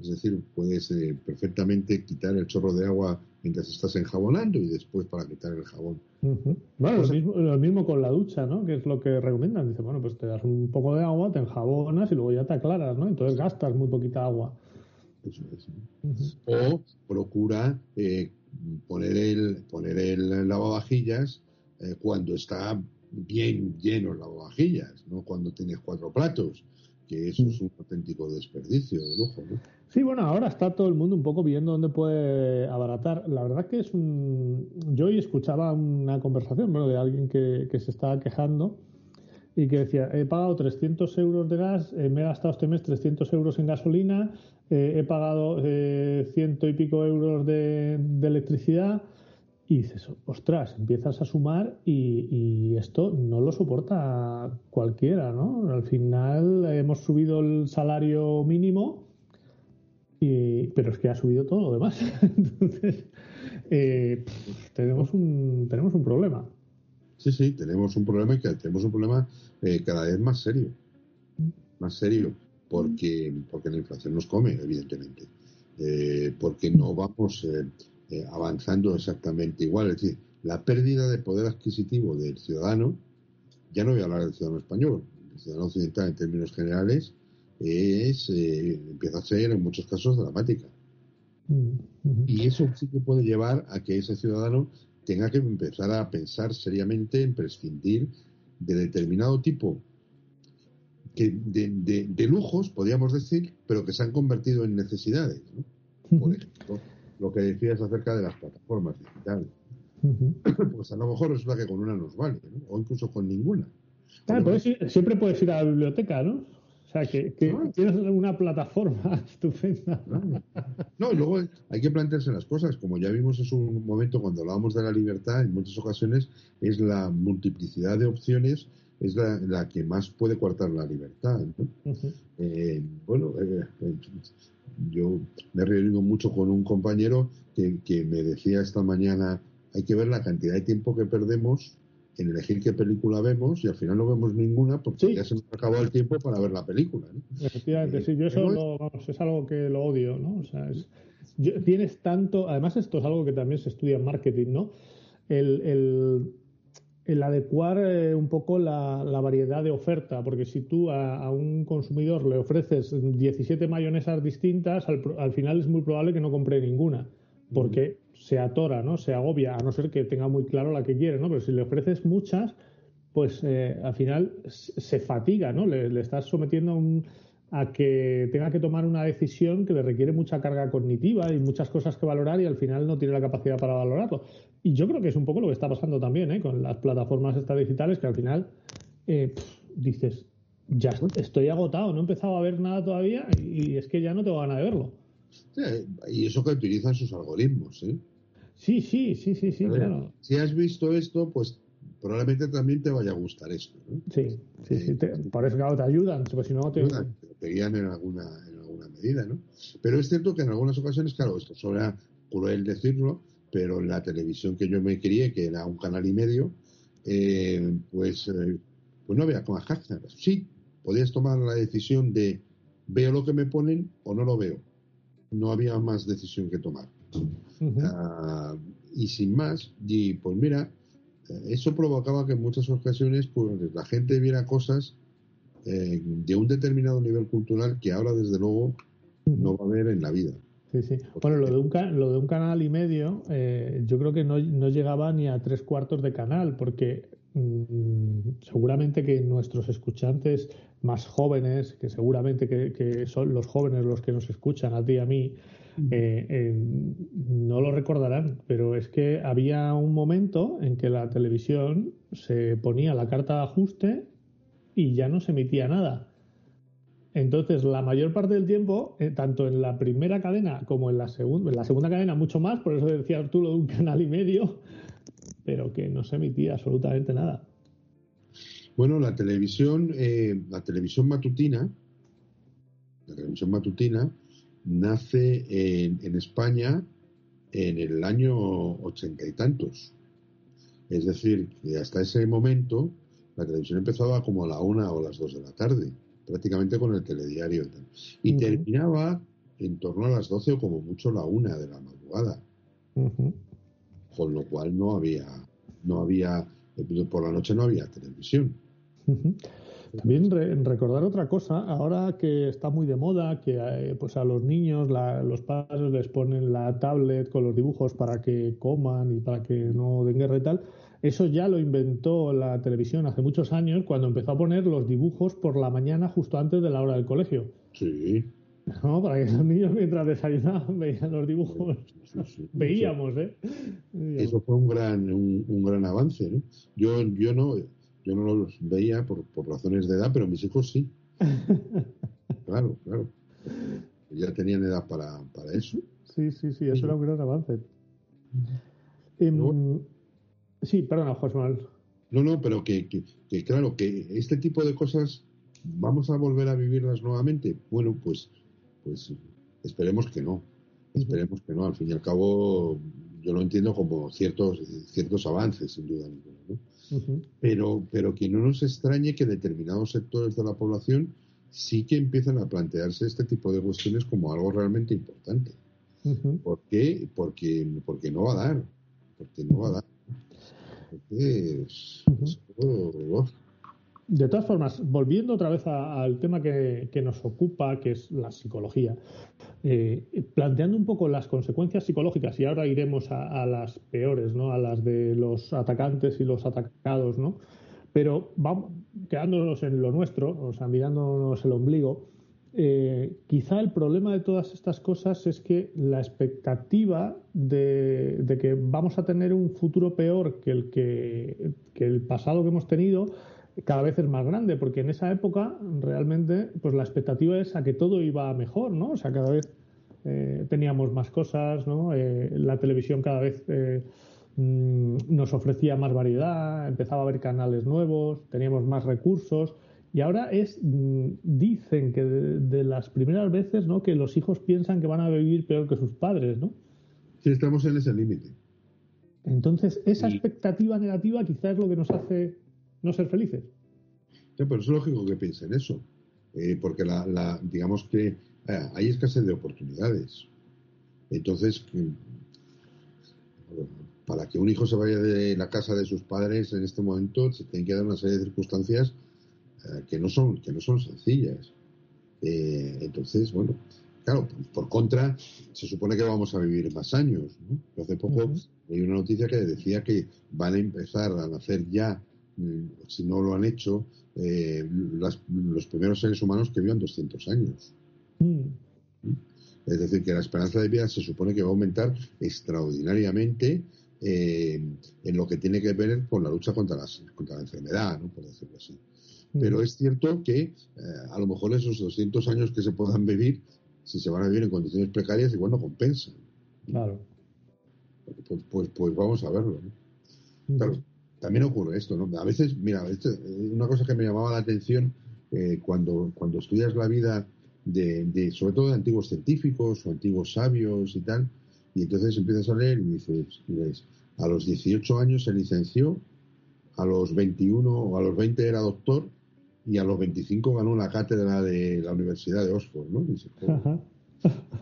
B: Es decir, puedes eh, perfectamente quitar el chorro de agua mientras estás enjabonando y después para quitar el jabón.
A: Bueno, lo, mismo, lo, mismo, con la ducha, ¿no? Que es lo que recomiendan. Dice, bueno, pues te das un poco de agua, te enjabonas y luego ya te aclaras, ¿no? Entonces gastas muy poquita agua.
B: O procura eh, poner el poner el lavavajillas eh, cuando está bien llenos lavavajillas, no cuando tienes cuatro platos, que eso es un auténtico desperdicio de lujo. ¿no?
A: Sí, bueno, ahora está todo el mundo un poco viendo dónde puede abaratar. La verdad que es un... Yo hoy escuchaba una conversación bueno, de alguien que, que se estaba quejando y que decía, he pagado 300 euros de gas, eh, me he gastado este mes 300 euros en gasolina, eh, he pagado eh, ciento y pico euros de, electricidad y dices, ostras, empiezas a sumar y, esto no lo soporta cualquiera, ¿no? Al final hemos subido el salario mínimo, y, pero es que ha subido todo lo demás. (laughs) Entonces, tenemos, un, tenemos un problema.
B: Sí, sí, tenemos un problema y que tenemos un problema eh, cada vez más serio. Más serio, porque, porque la inflación nos come, evidentemente. Eh, porque no vamos eh, avanzando exactamente igual. Es decir, la pérdida de poder adquisitivo del ciudadano, ya no voy a hablar del ciudadano español, el ciudadano occidental en términos generales, es empieza a ser en muchos casos dramática. Mm, y eso sí que puede llevar a que ese ciudadano tenga que empezar a pensar seriamente en prescindir de determinado tipo de, lujos, podríamos decir, pero que se han convertido en necesidades. Por ejemplo, lo que decías acerca de las plataformas digitales. Pues a lo mejor resulta que con una nos vale, o incluso con ninguna.
A: siempre puedes ir a la biblioteca, ¿no? O sea, que, tienes una plataforma (laughs) estupenda.
B: No, y luego hay que plantearse las cosas. Como ya vimos en un momento cuando hablábamos de la libertad, en muchas ocasiones es la multiplicidad de opciones es la, que más puede coartar la libertad. Eh, bueno, eh, yo me he reunido mucho con un compañero que, que me decía esta mañana, hay que ver la cantidad de tiempo que perdemos en elegir qué película vemos y al final no vemos ninguna porque ya se nos ha acabado el tiempo para ver la película.
A: Efectivamente, eh, sí, yo eso es algo que lo odio, ¿no? O sea, tienes tanto, además esto es algo que también se estudia en marketing, ¿no? El, el, adecuar eh, un poco la, variedad de oferta, porque si tú a, un consumidor le ofreces 17 mayonesas distintas, al, al, final es muy probable que no compre ninguna, porque se atora, ¿no? Se agobia, a no ser que tenga muy claro la que quiere, ¿no? Pero si le ofreces muchas, pues eh, al final se fatiga, ¿no? Le, estás sometiendo a, que tenga que tomar una decisión que le requiere mucha carga cognitiva y muchas cosas que valorar y al final no tiene la capacidad para valorarlo. Y yo creo que es un poco lo que está pasando también, ¿eh? Con las plataformas estas digitales que al final eh, dices, ya estoy agotado, no he empezado a ver nada todavía y, es que ya no tengo ganas de verlo.
B: Y eso que utilizan sus algoritmos, ¿eh?
A: Sí, sí, sí, sí, sí, claro.
B: Si has visto esto, pues probablemente también te vaya a gustar esto.
A: Sí, sí, sí. por eso, claro, te ayudan. Pues si no, te...
B: te guían en alguna, en alguna medida, ¿no? Pero es cierto que en algunas ocasiones, claro, esto suena cruel decirlo, pero en la televisión que yo me crié, que era un canal y medio, eh, pues, eh, pues no había con Sí, podías tomar la decisión de veo lo que me ponen o no lo veo. No había más decisión que tomar. Ah, y sin más, y pues mira, eh, eso provocaba que en muchas ocasiones pues, la gente viera cosas eh, de un determinado nivel cultural que ahora desde luego no va a ver en la vida.
A: Sí, sí. Bueno, lo de un, lo de un canal y medio, eh, yo creo que no, no, llegaba ni a tres cuartos de canal, porque mm, seguramente que nuestros escuchantes más jóvenes, que seguramente que, que, son los jóvenes los que nos escuchan a ti y a mí, eh, eh, no lo recordarán, pero es que había un momento en que la televisión se ponía la carta de ajuste y ya no se emitía nada. Entonces, la mayor parte del tiempo, eh, tanto en la primera cadena como en la, segunda en la segunda cadena, mucho más, por eso decía Arturo de un (laughs) canal y medio, pero que no se emitía absolutamente nada.
B: Bueno, la televisión, la televisión matutina, la televisión matutina nace en, España en el año ochenta y tantos. Es decir, que hasta ese momento la televisión empezaba como a la una o las dos de la tarde, prácticamente con el telediario. Y terminaba en torno a las doce o como mucho la una de la madrugada. Con lo cual no había, no había, por la noche no había televisión.
A: También recordar otra cosa, ahora que está muy de moda, que eh, pues a los niños los padres les ponen la tablet con los dibujos para que coman y para que no den guerra y tal, eso ya lo inventó la televisión hace muchos años cuando empezó a poner los dibujos por la mañana justo antes de la hora del colegio.
B: Sí. (laughs)
A: ¿no? Para que los niños mientras desayunaban veían los dibujos. Veíamos, ¿eh?
B: Eso fue un gran, un, gran avance, ¿no? Yo, yo no, yo no los veía por, por razones de edad, pero mis hijos sí. (laughs) claro, claro. Ya tenían edad para, para eso.
A: Sí, sí, sí, eso era un gran avance. Em, sí, perdona, José Manuel.
B: No, no, pero que, que, claro, que este tipo de cosas vamos a volver a vivirlas nuevamente. Bueno, pues pues esperemos que no. Esperemos que no. Al fin y al cabo, yo lo entiendo como ciertos, ciertos avances, sin duda ninguna. pero, pero que no nos extrañe que determinados sectores de la población sí que empiezan a plantearse este tipo de cuestiones como algo realmente importante. ¿Por qué? Porque, porque no va a dar. Porque no va a dar. Porque es,
A: de todas formas, volviendo otra vez al tema que, nos ocupa, que es la psicología, eh, planteando un poco las consecuencias psicológicas, y ahora iremos a, las peores, ¿no? a las de los atacantes y los atacados, ¿no? pero vamos, quedándonos en lo nuestro, o sea, mirándonos el ombligo, eh, quizá el problema de todas estas cosas es que la expectativa de, que vamos a tener un futuro peor que el, que el pasado que hemos tenido cada vez es más grande, porque en esa época realmente pues la expectativa es a que todo iba mejor, ¿no? O sea, cada vez eh, teníamos más cosas, ¿no? Eh, la televisión cada vez eh, mm, nos ofrecía más variedad, empezaba a haber canales nuevos, teníamos más recursos. Y ahora es, mm, dicen que de, las primeras veces, ¿no? Que los hijos piensan que van a vivir peor que sus padres, ¿no?
B: Sí, estamos en ese límite.
A: Entonces, esa expectativa negativa quizás es lo que nos hace no ser felices.
B: pero es lógico que piensen eso, eh, porque la, digamos que eh, hay escasez de oportunidades. Entonces, para que un hijo se vaya de la casa de sus padres en este momento, se tienen que dar una serie de circunstancias eh, que no son que no son sencillas. entonces, bueno, claro, por, contra, se supone que vamos a vivir más años. Hace poco hay una noticia que decía que van a empezar a nacer ya Mm, si no lo han hecho, eh, los primeros seres humanos que vivan 200 años. Mm. Es decir, que la esperanza de vida se supone que va a aumentar extraordinariamente eh, en lo que tiene que ver con la lucha contra, contra la enfermedad, ¿no? por decirlo así. Mm. Pero es cierto que eh, a lo mejor esos 200 años que se puedan vivir, si se van a vivir en condiciones precarias, igual no compensan.
A: Claro.
B: Pues, pues, pues vamos a verlo. Claro, también ocurre esto, ¿no? A veces, mira, una cosa que me llamaba la atención eh, cuando, cuando estudias la vida de, sobre todo de antiguos científicos o antiguos sabios y tal, y entonces empiezas a leer y dices, a los 18 años se licenció, a los 21 o a los 20 era doctor y a los 25 ganó la cátedra de la Universidad de Oxford, ¿no?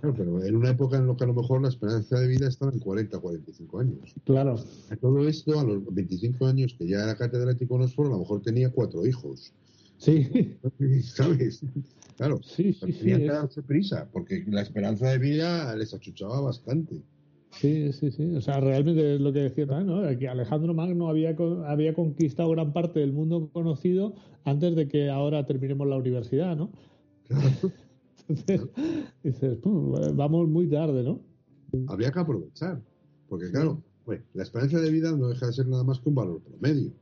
B: Pero en una época en la que a lo mejor la esperanza de vida estaba en 40, 45 años.
A: Claro.
B: todo esto, a los 25 años que ya era catedrático en Oxford, a lo mejor tenía cuatro hijos.
A: Sí. (laughs)
B: ¿Sabes? Claro.
A: Sí, sí,
B: Tenían que darse prisa, porque la esperanza de vida les achuchaba bastante.
A: Sí, sí, sí. O sea, realmente es lo que decía también, ¿no? Que Alejandro Magno había, había conquistado gran parte del mundo conocido antes de que ahora terminemos la universidad, ¿no? Claro. Entonces, (laughs) dices, vamos muy tarde, ¿no?
B: Habría que aprovechar, porque claro, pues, la esperanza de vida no deja de ser nada más que un valor promedio.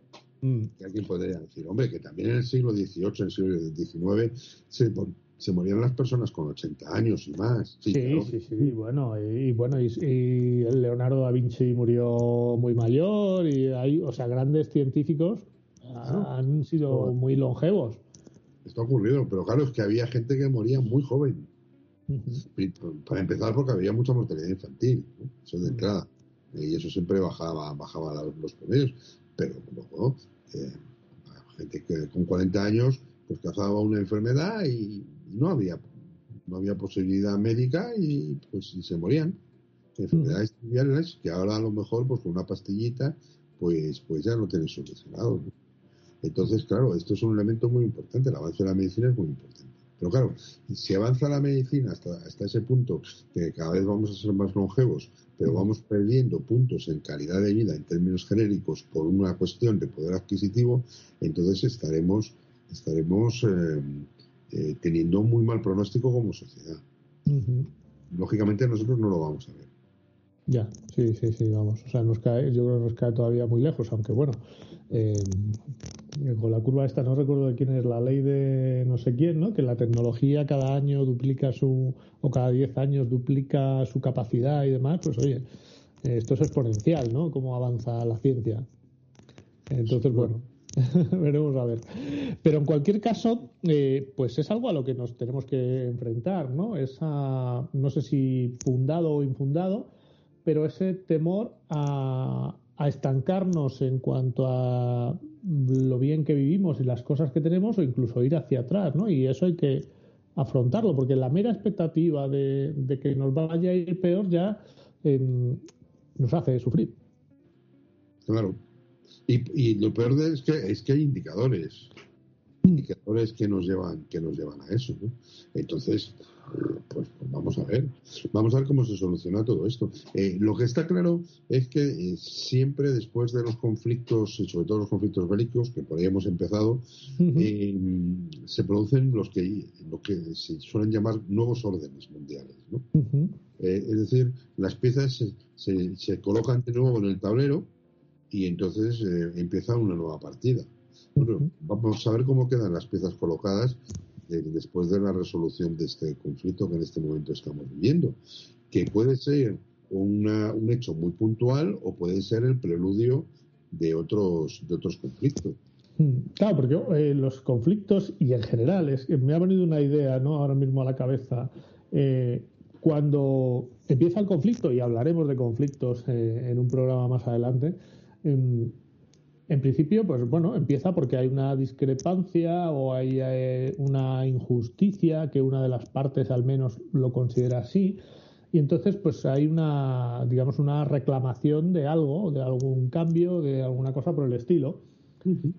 B: Mm. Que alguien podría decir, hombre, que también en el siglo XVIII, en el siglo XIX, se, se morían las personas con 80 años y más.
A: Sí, sí, sí, bueno, y, bueno, y, Leonardo da Vinci murió muy mayor, y hay, o sea, grandes científicos han sido muy longevos.
B: Esto ha ocurrido, pero claro, es que había gente que moría muy joven. Para empezar, porque había mucha mortalidad infantil, eso de entrada. Y eso siempre bajaba, bajaba los promedios. Pero luego, eh, gente que con 40 años, pues cazaba una enfermedad y, no había no había posibilidad médica y pues se morían. Enfermedades triviales que ahora a lo mejor, pues con una pastillita, pues, pues ya no tienen solucionado. Entonces, claro, esto es un elemento muy importante, el avance de la medicina es muy importante. Pero claro, si avanza la medicina hasta, hasta ese punto que cada vez vamos a ser más longevos, pero vamos perdiendo puntos en calidad de vida en términos genéricos por una cuestión de poder adquisitivo, entonces estaremos, estaremos eh, eh, teniendo un muy mal pronóstico como sociedad. Lógicamente nosotros no lo vamos a ver.
A: Ya, sí, sí, sí, vamos. O sea, nos cae, yo creo que nos cae todavía muy lejos, aunque bueno, eh, con la curva esta, no recuerdo de quién es la ley de no sé quién, ¿no? Que la tecnología cada año duplica su, o cada 10 años duplica su capacidad y demás, pues oye, esto es exponencial, ¿no? Cómo avanza la ciencia. Entonces, bueno, (laughs) veremos a ver. Pero en cualquier caso, eh, pues es algo a lo que nos tenemos que enfrentar, ¿no? Esa, no sé si fundado o infundado, pero ese temor a, estancarnos en cuanto a lo bien que vivimos y las cosas que tenemos o incluso ir hacia atrás, ¿no? Y eso hay que afrontarlo, porque la mera expectativa de, que nos vaya a ir peor ya em, nos hace sufrir.
B: Claro. Y, lo peor es que es que hay indicadores, indicadores que nos llevan que nos llevan a eso, ¿no? Entonces, pues, pues, vamos a ver, vamos a ver cómo se soluciona todo esto. Eh, lo que está claro es que eh, siempre después de los conflictos, y sobre todo los conflictos bélicos, que por ahí hemos empezado, eh, se producen los que, lo que se suelen llamar nuevos órdenes mundiales. ¿no? es decir, las piezas se, se, colocan de nuevo en el tablero y entonces empieza una nueva partida. Vamos a ver cómo quedan las piezas colocadas después de la resolución de este conflicto que en este momento estamos viviendo, que puede ser un hecho muy puntual o puede ser el preludio de otros, de otros conflictos.
A: Hmm. Claro, porque eh, los conflictos y en general, es que me ha venido una idea ¿no? ahora mismo a la cabeza. Eh, cuando empieza el conflicto, y hablaremos de conflictos eh, en un programa más adelante, em, en principio, pues bueno, empieza porque hay una discrepancia o hay eh, una injusticia que una de las partes al menos lo considera así. Y entonces, pues hay una, digamos, una reclamación de algo, de algún cambio, de alguna cosa por el estilo.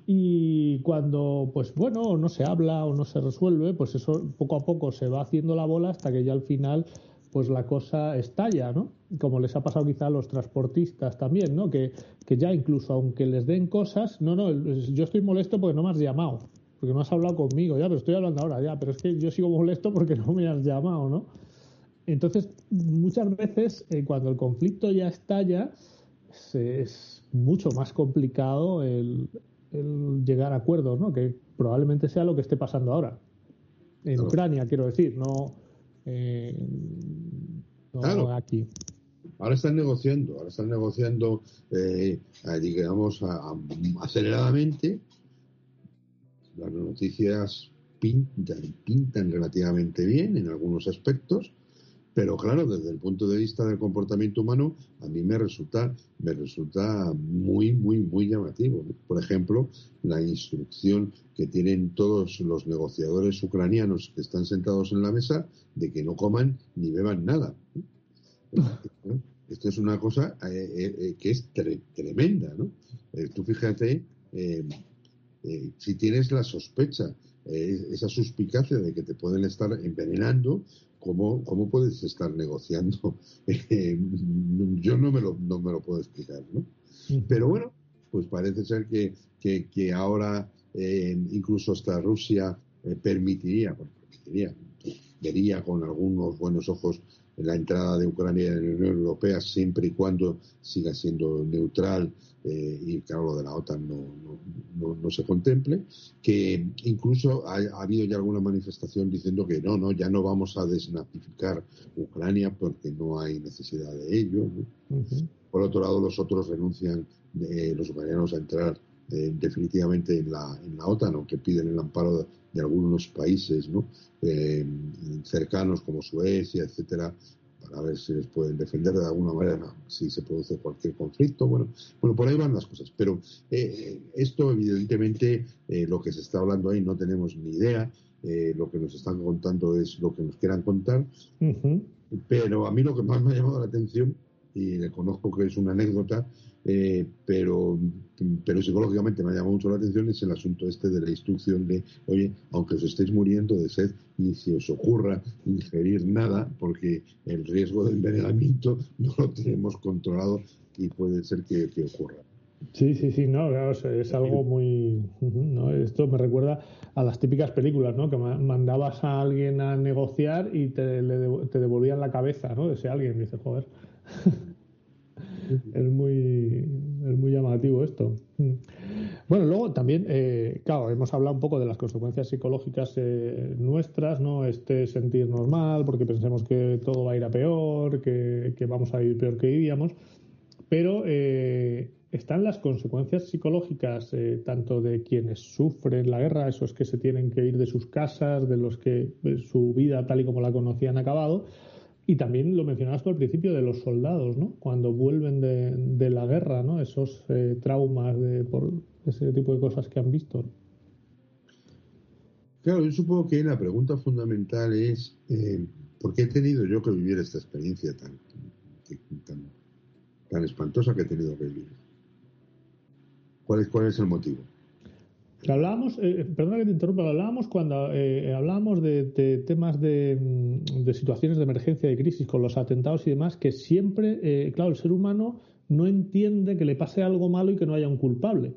A: Y cuando, pues bueno, no se habla o no se resuelve, pues eso poco a poco se va haciendo la bola hasta que ya al final pues la cosa estalla, ¿no? Como les ha pasado quizá a los transportistas también, ¿no? Que, ya incluso aunque les den cosas, no, no, yo estoy molesto porque no me has llamado, porque no has hablado conmigo, ya, pero estoy hablando ahora, ya, pero es que yo sigo molesto porque no me has llamado, ¿no? Entonces, muchas veces eh, cuando el conflicto ya estalla, es, mucho más complicado el, llegar a acuerdos, ¿no? Que probablemente sea lo que esté pasando ahora. En Ucrania, quiero decir, no eh,
B: claro. aquí. Ahora están negociando, ahora están negociando, eh, digamos, aceleradamente. Las noticias pintan, pintan relativamente bien en algunos aspectos, pero claro, desde el punto de vista del comportamiento humano, a mí me resulta, me resulta muy, muy, muy llamativo. Por ejemplo, la instrucción que tienen todos los negociadores ucranianos que están sentados en la mesa de que no coman ni beban nada. (laughs) Esto es una cosa eh, eh, eh, que es tremenda, ¿no? tú fíjate, si tienes la sospecha, esa suspicacia de que te pueden estar envenenando, ¿Cómo, ¿Cómo puedes estar negociando? (laughs) yo no me, lo, no me lo puedo explicar, ¿no? Pero bueno, pues parece ser que, que, ahora eh, incluso hasta Rusia eh, permitiría, permitiría, vería con algunos buenos ojos la entrada de Ucrania en la Unión Europea siempre y cuando siga siendo neutral eh, y claro lo de la OTAN no, no, no, se contemple que incluso ha, habido ya alguna manifestación diciendo que no no ya no vamos a desnazificar Ucrania porque no hay necesidad de ello por otro lado los otros renuncian eh, los ucranianos a entrar eh, definitivamente en la, en la OTAN aunque piden el amparo de algunos países ¿no? Eh, cercanos como Suecia, etcétera, para ver si les pueden defender de alguna manera si se produce cualquier conflicto. Bueno, bueno por ahí van las cosas. Pero eh, esto, evidentemente, eh, lo que se está hablando ahí no tenemos ni idea. lo que nos están contando es lo que nos quieran contar. Pero a mí lo que más me ha llamado la atención y le conozco que es una anécdota, eh, pero, pero psicológicamente me ha llamado mucho la atención es el asunto este de la instrucción de, oye, aunque os estéis muriendo de sed, ni se os ocurra ingerir nada, porque el riesgo de envenenamiento no lo tenemos controlado y puede ser que, ocurra.
A: Sí, sí, sí, no, es, algo muy... ¿no? Esto me recuerda a las típicas películas, ¿no? Que mandabas a alguien a negociar y te, te devolvían la cabeza, ¿no? De ese alguien, dice, joder. (laughs) es muy es muy llamativo esto. Bueno, luego también, eh, claro, hemos hablado un poco de las consecuencias psicológicas eh, nuestras, ¿no? Este sentir normal, porque pensemos que todo va a ir a peor, que, vamos a vivir peor que vivíamos, pero eh, están las consecuencias psicológicas tanto de quienes sufren la guerra, esos que se tienen que ir de sus casas, de los que su vida tal y como la conocían ha acabado, y también lo mencionabas al principio de los soldados, ¿no? Cuando vuelven de, la guerra, ¿no? Esos eh, traumas de, por ese tipo de cosas que han visto.
B: Claro, yo supongo que la pregunta fundamental es eh, ¿por qué he tenido yo que vivir esta experiencia tan, tan, tan espantosa que he tenido que vivir? ¿Cuál es, cuál es el motivo?
A: Hablábamos, eh, perdona que te interrumpa, hablábamos cuando eh, hablábamos de, temas de, mm, de, situaciones de emergencia, de crisis, con los atentados y demás, que siempre, eh, claro, el ser humano no entiende que le pase algo malo y que no haya un culpable.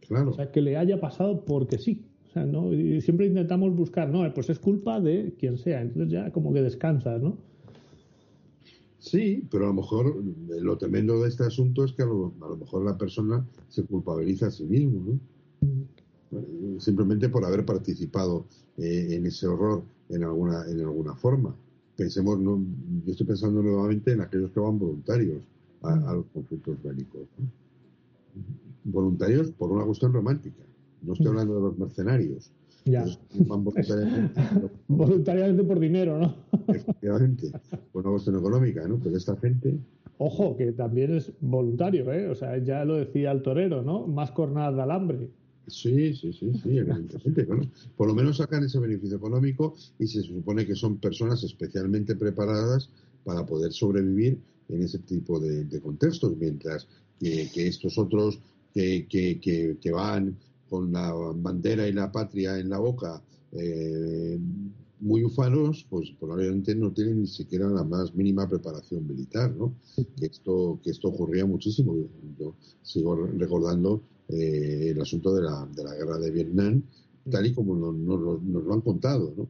B: Claro.
A: O sea, que le haya pasado porque sí. O sea, ¿no? Y siempre intentamos buscar, no, pues es culpa de quien sea. Entonces ya como que descansas, ¿no?
B: Sí, pero a lo mejor lo tremendo de este asunto es que a lo, mejor la persona se culpabiliza a sí mismo, ¿no? Simplemente por haber participado eh, en ese horror en alguna, en alguna forma. Pensemos, no, yo estoy pensando nuevamente en aquellos que van voluntarios a, los conflictos bélicos. Voluntarios por una cuestión romántica. No estoy hablando de los mercenarios.
A: Ya. (laughs) voluntariamente. por dinero, ¿no?
B: Efectivamente, por una cuestión económica, ¿no? Pero esta gente.
A: Ojo, que también es voluntario, ¿eh? O sea, ya lo decía el torero, ¿no? Más cornadas de alambre.
B: Sí, sí, sí, sí, evidentemente. Bueno, por lo menos sacan ese beneficio económico y se supone que son personas especialmente preparadas para poder sobrevivir en ese tipo de, contextos, mientras que, estos otros que, que, que, van con la bandera y la patria en la boca, eh, muy ufanos, pues probablemente no tienen ni siquiera la más mínima preparación militar, ¿no? Que esto, que esto ocurría muchísimo. Yo sigo recordando eh, el asunto de la, de la guerra de Vietnam, tal y como nos, lo han contado, ¿no?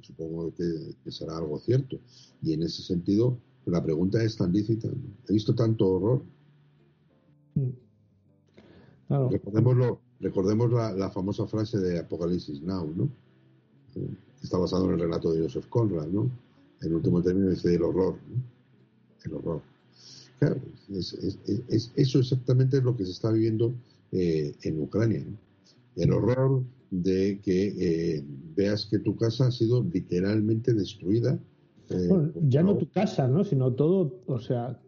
B: Supongo que, será algo cierto. Y en ese sentido, la pregunta es tan lícita. He visto tanto horror. Recordémoslo, recordemos la, famosa frase de Apocalipsis Now, ¿no? está basado en el relato de Joseph Conrad, ¿no? En último término dice el horror, ¿no? El horror. Claro, eso exactamente es lo que se está viviendo eh, en Ucrania, El horror de que eh, veas que tu casa ha sido literalmente destruida.
A: Eh, ya no tu casa, ¿no? Sino todo, o sea...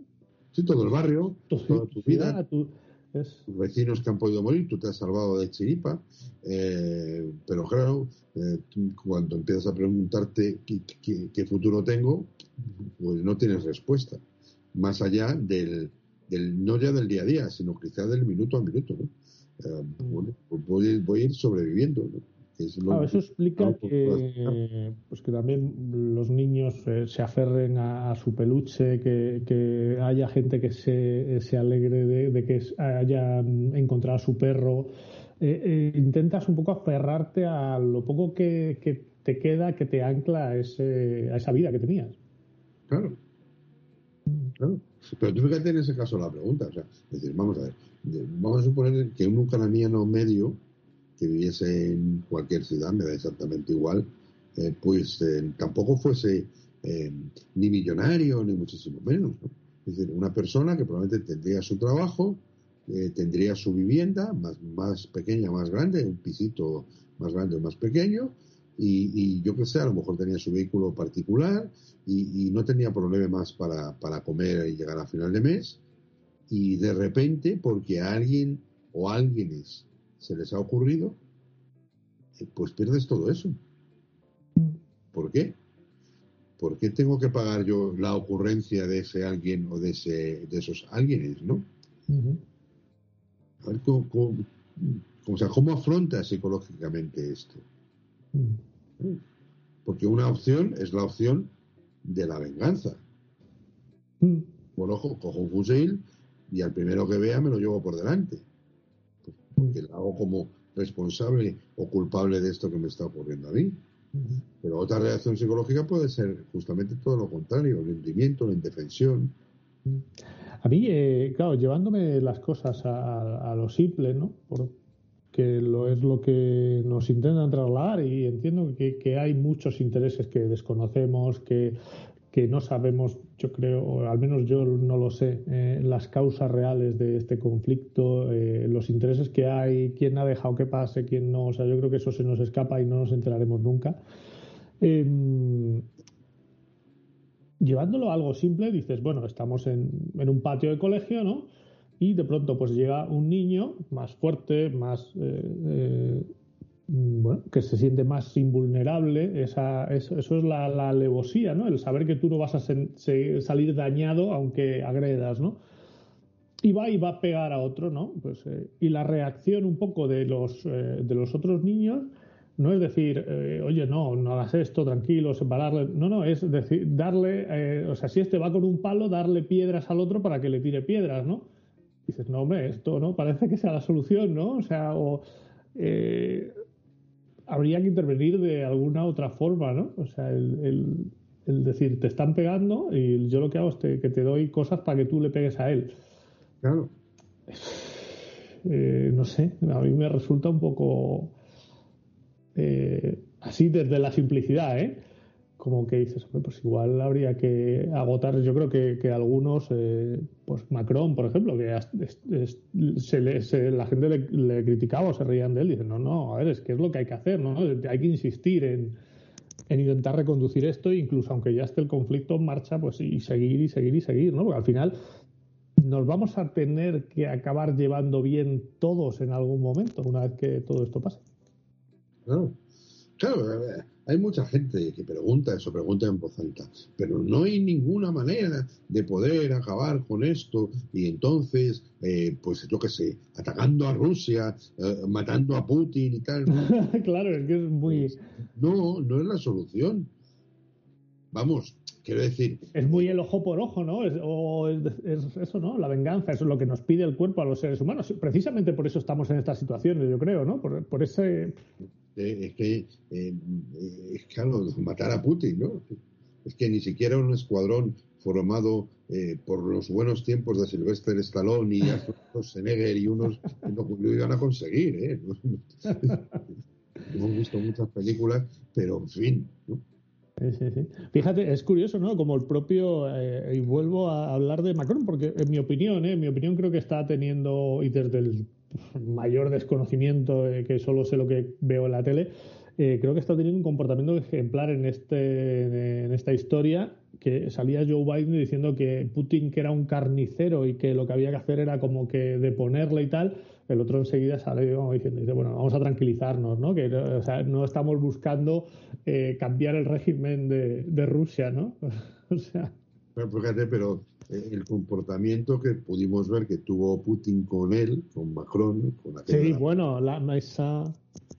B: Sí, todo el barrio, toda tu vida. Los vecinos que han podido morir, tú te has salvado de chiripa, eh, pero claro, eh, cuando empiezas a preguntarte qué, futuro tengo, pues no tienes respuesta. Más allá del, del, no ya del día a día, sino quizás del minuto a minuto. ¿no? Eh, mm. bueno, pues voy, voy, a ir sobreviviendo. ¿no?
A: Eso explica que, pues que también los niños eh, se aferren a, su peluche, que, haya gente que se, se alegre de, que haya encontrado a su perro. Eh, eh, intentas un poco aferrarte a lo poco que, te queda, que te ancla a, ese, a esa vida que tenías.
B: Claro. Claro. Pero tú fíjate en ese caso la pregunta. O sea, decir, vamos a ver, vamos a suponer que un ucraniano medio que viviese en cualquier ciudad, me da exactamente igual, eh, pues eh, tampoco fuese eh, ni millonario, ni muchísimo menos. Es decir, una persona que probablemente tendría su trabajo, tendría su vivienda, más, más pequeña, más grande, un pisito más grande o más pequeño, y, yo qué sé, a lo mejor tenía su vehículo particular y, no tenía problemas para, para comer y llegar a final de mes, y de repente, porque alguien o alguienes se les ha ocurrido, eh, pues pierdes todo eso. ¿Por qué? ¿por qué tengo que pagar yo la ocurrencia de ese alguien o de, ese, de esos alguienes, no? A ver, ¿cómo, cómo, afronta psicológicamente esto? Porque una opción es la opción de la venganza. Bueno, cojo un fusil y al primero que vea me lo llevo por delante. Porque lo hago como responsable o culpable de esto que me está ocurriendo a mí. Pero otra reacción psicológica puede ser justamente todo lo contrario, el hundimiento, la indefensión.
A: A mí, eh, claro, llevándome las cosas a, lo simple, ¿no? Porque lo es lo que nos intentan trasladar y entiendo que, hay muchos intereses que desconocemos, que, que, no sabemos, yo creo, o al menos yo no lo sé, eh, las causas reales de este conflicto, eh, los intereses que hay, quién ha dejado que pase, quién no. O sea, yo creo que eso se nos escapa y no nos enteraremos nunca. Em, llevándolo a algo simple, dices, bueno, estamos en, un patio de colegio, ¿no? Y de pronto pues llega un niño más fuerte, más... Eh, eh, bueno, que se siente más invulnerable, esa, eso, es la, la, alevosía, ¿no? El saber que tú no vas a salir dañado aunque agredas, ¿no? Y va y va a pegar a otro, ¿no? Pues, eh, y la reacción un poco de los, de los otros niños no es decir, eh, oye, no, no hagas esto, tranquilo, separarle. No, no, es decir, darle, eh, o sea, si este va con un palo, darle piedras al otro para que le tire piedras, ¿no? dices, no, hombre, esto no parece que sea la solución, ¿no? O sea, o, eh, habría que intervenir de alguna otra forma, ¿no? O sea, el, decir, te están pegando y yo lo que hago es que te doy cosas para que tú le pegues a él.
B: Claro.
A: no sé, a mí me resulta un poco eh, así desde la simplicidad, ¿eh? Como que dices, pues igual habría que agotar. Yo creo que, algunos, eh, pues Macron, por ejemplo, que la gente le, criticaba o se reían de él, dicen, no, no, a ver, es que es lo que hay que hacer, ¿no? Hay que insistir en, en intentar reconducir esto, incluso aunque ya esté el conflicto en marcha, pues y seguir y seguir y seguir, ¿no? Porque al final nos vamos a tener que acabar llevando bien todos en algún momento, una vez que todo esto pase.
B: Claro, claro, hay mucha gente que pregunta eso, pregunta en voz alta, pero no hay ninguna manera de poder acabar con esto y entonces, eh, pues yo qué sé, atacando a Rusia, eh, matando a Putin y tal. (laughs)
A: claro, es que es muy...
B: No, no es la solución. Vamos, quiero decir...
A: Es muy el ojo por ojo, ¿no? Es, o es, eso, ¿no? La venganza, eso es lo que nos pide el cuerpo a los seres humanos. Precisamente por eso estamos en estas situaciones, yo creo, ¿no? Por, por ese
B: es que, eh, es claro, matar a Putin, ¿no? Es que ni siquiera un escuadrón formado eh, por los buenos tiempos de Sylvester Stallone y (laughs) Schwarzenegger y unos no lo iban a conseguir, ¿eh? (laughs) Hemos visto muchas películas, pero en fin, ¿no?
A: Sí, sí, Fíjate, es curioso, ¿no? Como el propio, eh, y vuelvo a hablar de Macron, porque en mi opinión, en mi opinión creo que está teniendo, y desde el mayor desconocimiento, que solo sé lo que veo en la tele, eh, creo que está teniendo un comportamiento ejemplar en, este, en esta historia, que salía Joe Biden diciendo que Putin que era un carnicero y que lo que había que hacer era como que deponerle y tal, el otro enseguida sale diciendo, bueno, vamos a tranquilizarnos, ¿no? Que o sea, no estamos buscando eh, cambiar el régimen de, Rusia, ¿no? (laughs)
B: Pero fíjate, pero eh, el comportamiento que pudimos ver que tuvo Putin con él, con Macron, con
A: Sí, bueno, la mesa...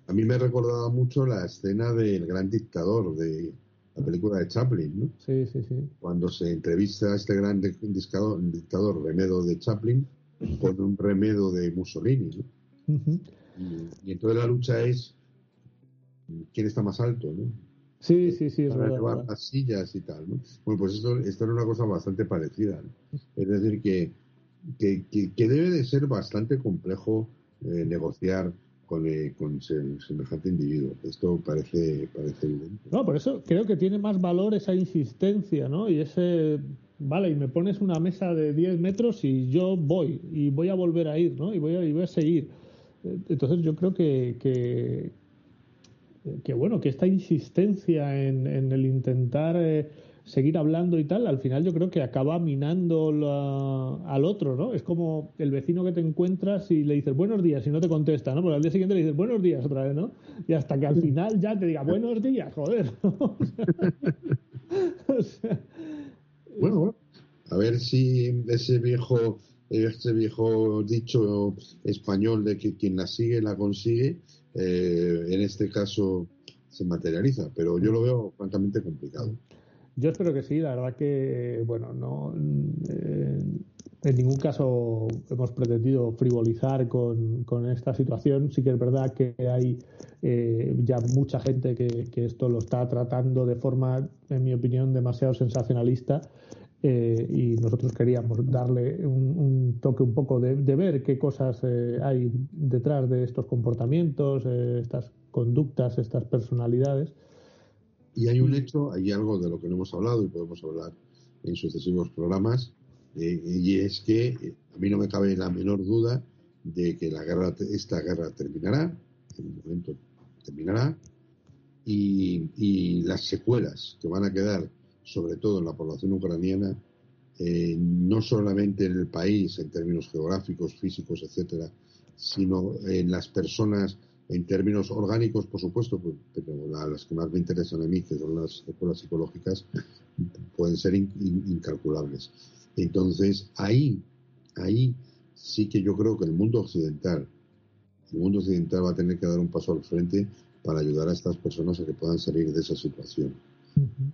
B: A mí me recordaba mucho la escena del gran dictador de la película de Chaplin, ¿no?
A: Sí, sí, sí.
B: Cuando se entrevista a este gran dictador, dictador remedo de Chaplin con un remedo de Mussolini, ¿no? y, y entonces la lucha es quién está más alto, ¿no?
A: Sí, sí, sí, es
B: para llevar las sillas y tal, ¿no? Bueno, pues esto, esto era una cosa bastante parecida, Es decir, que, que, que, debe de ser bastante complejo eh, negociar con, eh, con semejante individuo. Esto parece, parece evidente.
A: No, por eso creo que tiene más valor esa insistencia, ¿no? Y ese, vale, y me pones una mesa de 10 metros y yo voy, y voy a volver a ir, ¿no? Y voy a, y voy a seguir. Entonces yo creo que, que, que bueno, que esta insistencia en, el intentar eh, seguir hablando y tal, al final yo creo que acaba minando al otro, ¿no? Es como el vecino que te encuentras y le dices buenos días y no te contesta, ¿no? Porque al día siguiente le dices buenos días otra vez, ¿no? Y hasta que al final ya te diga buenos días, joder. (laughs) (laughs)
B: bueno, a ver si ese viejo ese viejo dicho español de que quien la sigue la consigue, eh, en este caso se materializa, pero yo lo veo francamente complicado.
A: Yo espero que sí, la verdad que, bueno, no. Eh, en ningún caso hemos pretendido frivolizar con, esta situación. Sí que es verdad que hay eh, ya mucha gente que, esto lo está tratando de forma, en mi opinión, demasiado sensacionalista. Eh, y nosotros queríamos darle un, toque un poco de, ver qué cosas eh, hay detrás de estos comportamientos, estas conductas, estas personalidades.
B: Y hay un hecho, hay algo de lo que no hemos hablado y podemos hablar en sucesivos programas, eh, y es que eh, a mí no me cabe la menor duda de que la guerra, esta guerra terminará, en un momento terminará, y, las secuelas que van a quedar, sobre todo en la población ucraniana, eh, no solamente en el país en términos geográficos, físicos, etcétera, sino en las personas en términos orgánicos, por supuesto, pues, pero las que más me interesan a mí, que son las secuelas psicológicas, pueden ser incalculables. Entonces, ahí, ahí sí que yo creo que el mundo occidental, el mundo occidental va a tener que dar un paso al frente para ayudar a estas personas a que puedan salir de esa situación.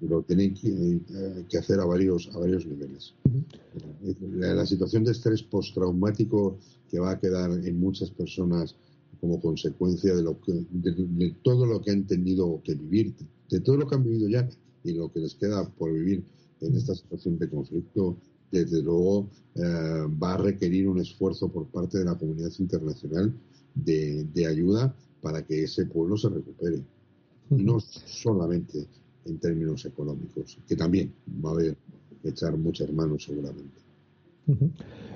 B: Lo tienen eh, que, hacer a varios, a varios niveles. la, situación de estrés postraumático que va a quedar en muchas personas como consecuencia de, lo que, de, todo lo que han tenido que vivir, de todo lo que han vivido ya y lo que les queda por vivir en esta situación de conflicto desde luego eh, va a requerir un esfuerzo por parte de la comunidad internacional de, ayuda para que ese pueblo se recupere. No solamente en términos económicos, que también va a haber que echar muchas manos seguramente.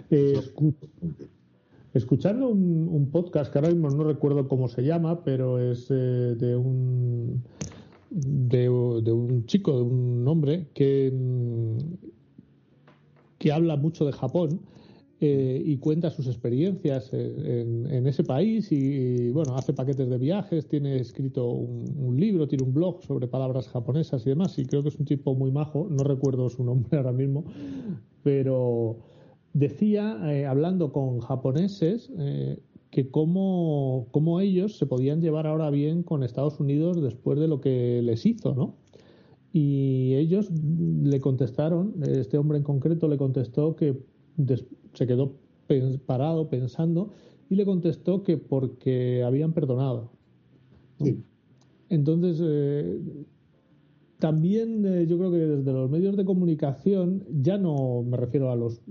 A: Eh, escuchando un, podcast que ahora mismo no recuerdo cómo se llama, pero es eh, de un de, un chico, de un hombre que que habla mucho de Japón eh, y cuenta sus experiencias en, ese país y, bueno, hace paquetes de viajes, tiene escrito un, libro, tiene un blog sobre palabras japonesas y demás y creo que es un tipo muy majo, no recuerdo su nombre ahora mismo, pero decía, eh, hablando con japoneses, eh, que cómo, cómo ellos se podían llevar ahora bien con Estados Unidos después de lo que les hizo, ¿no? Y ellos le contestaron, este hombre en concreto le contestó que se quedó parado pensando y le contestó que porque habían perdonado. Entonces, eh, también eh, yo creo que desde los medios de comunicación, ya no me refiero a los,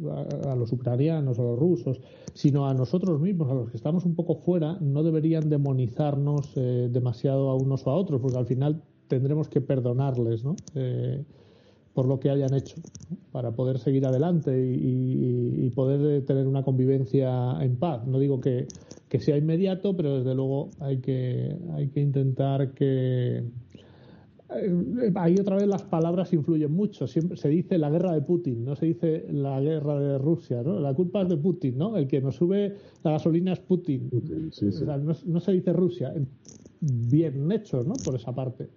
A: a, los ucranianos o a los rusos, sino a nosotros mismos, a los que estamos un poco fuera, no deberían demonizarnos eh, demasiado a unos o a otros, porque al final tendremos que perdonarles ¿no? Eh, por lo que hayan hecho para poder seguir adelante y, poder tener una convivencia en paz. No digo que, sea inmediato, pero desde luego hay que, hay que intentar que... Eh, ahí otra vez las palabras influyen mucho. Siempre se dice la guerra de Putin, no se dice la guerra de Rusia, ¿no? La culpa es de Putin, ¿no? El que nos sube la gasolina es Putin. no, no se dice Rusia. Bien hecho, ¿no? Por esa parte.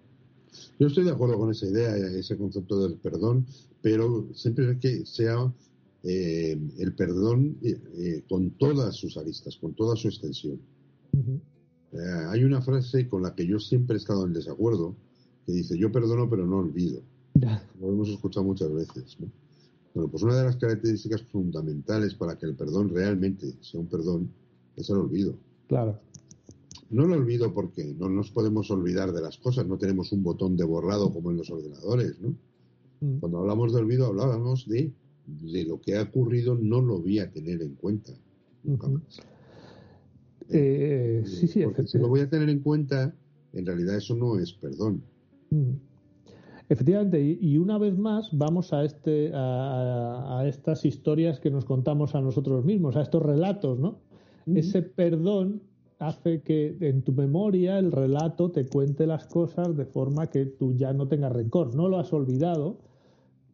B: Yo estoy de acuerdo con esa idea, ese concepto del perdón, pero siempre que sea eh, el perdón eh, eh, con todas sus aristas, con toda su extensión. hay una frase con la que yo siempre he estado en desacuerdo, que dice, yo perdono pero no olvido. Lo hemos escuchado muchas veces. Bueno, pues una de las características fundamentales para que el perdón realmente sea un perdón es el olvido.
A: Claro.
B: No lo olvido porque no nos podemos olvidar de las cosas, no tenemos un botón de borrado como en los ordenadores, ¿no? Mm. Cuando hablamos de olvido hablábamos de, de lo que ha ocurrido, no lo voy a tener en cuenta.
A: Eh, sí, sí,
B: porque si lo voy a tener en cuenta, en realidad eso no es perdón.
A: Mm. Efectivamente, y, una vez más vamos a, este, a, estas historias que nos contamos a nosotros mismos, a estos relatos, ¿no? Ese perdón hace que en tu memoria el relato te cuente las cosas de forma que tú ya no tengas rencor. No lo has olvidado,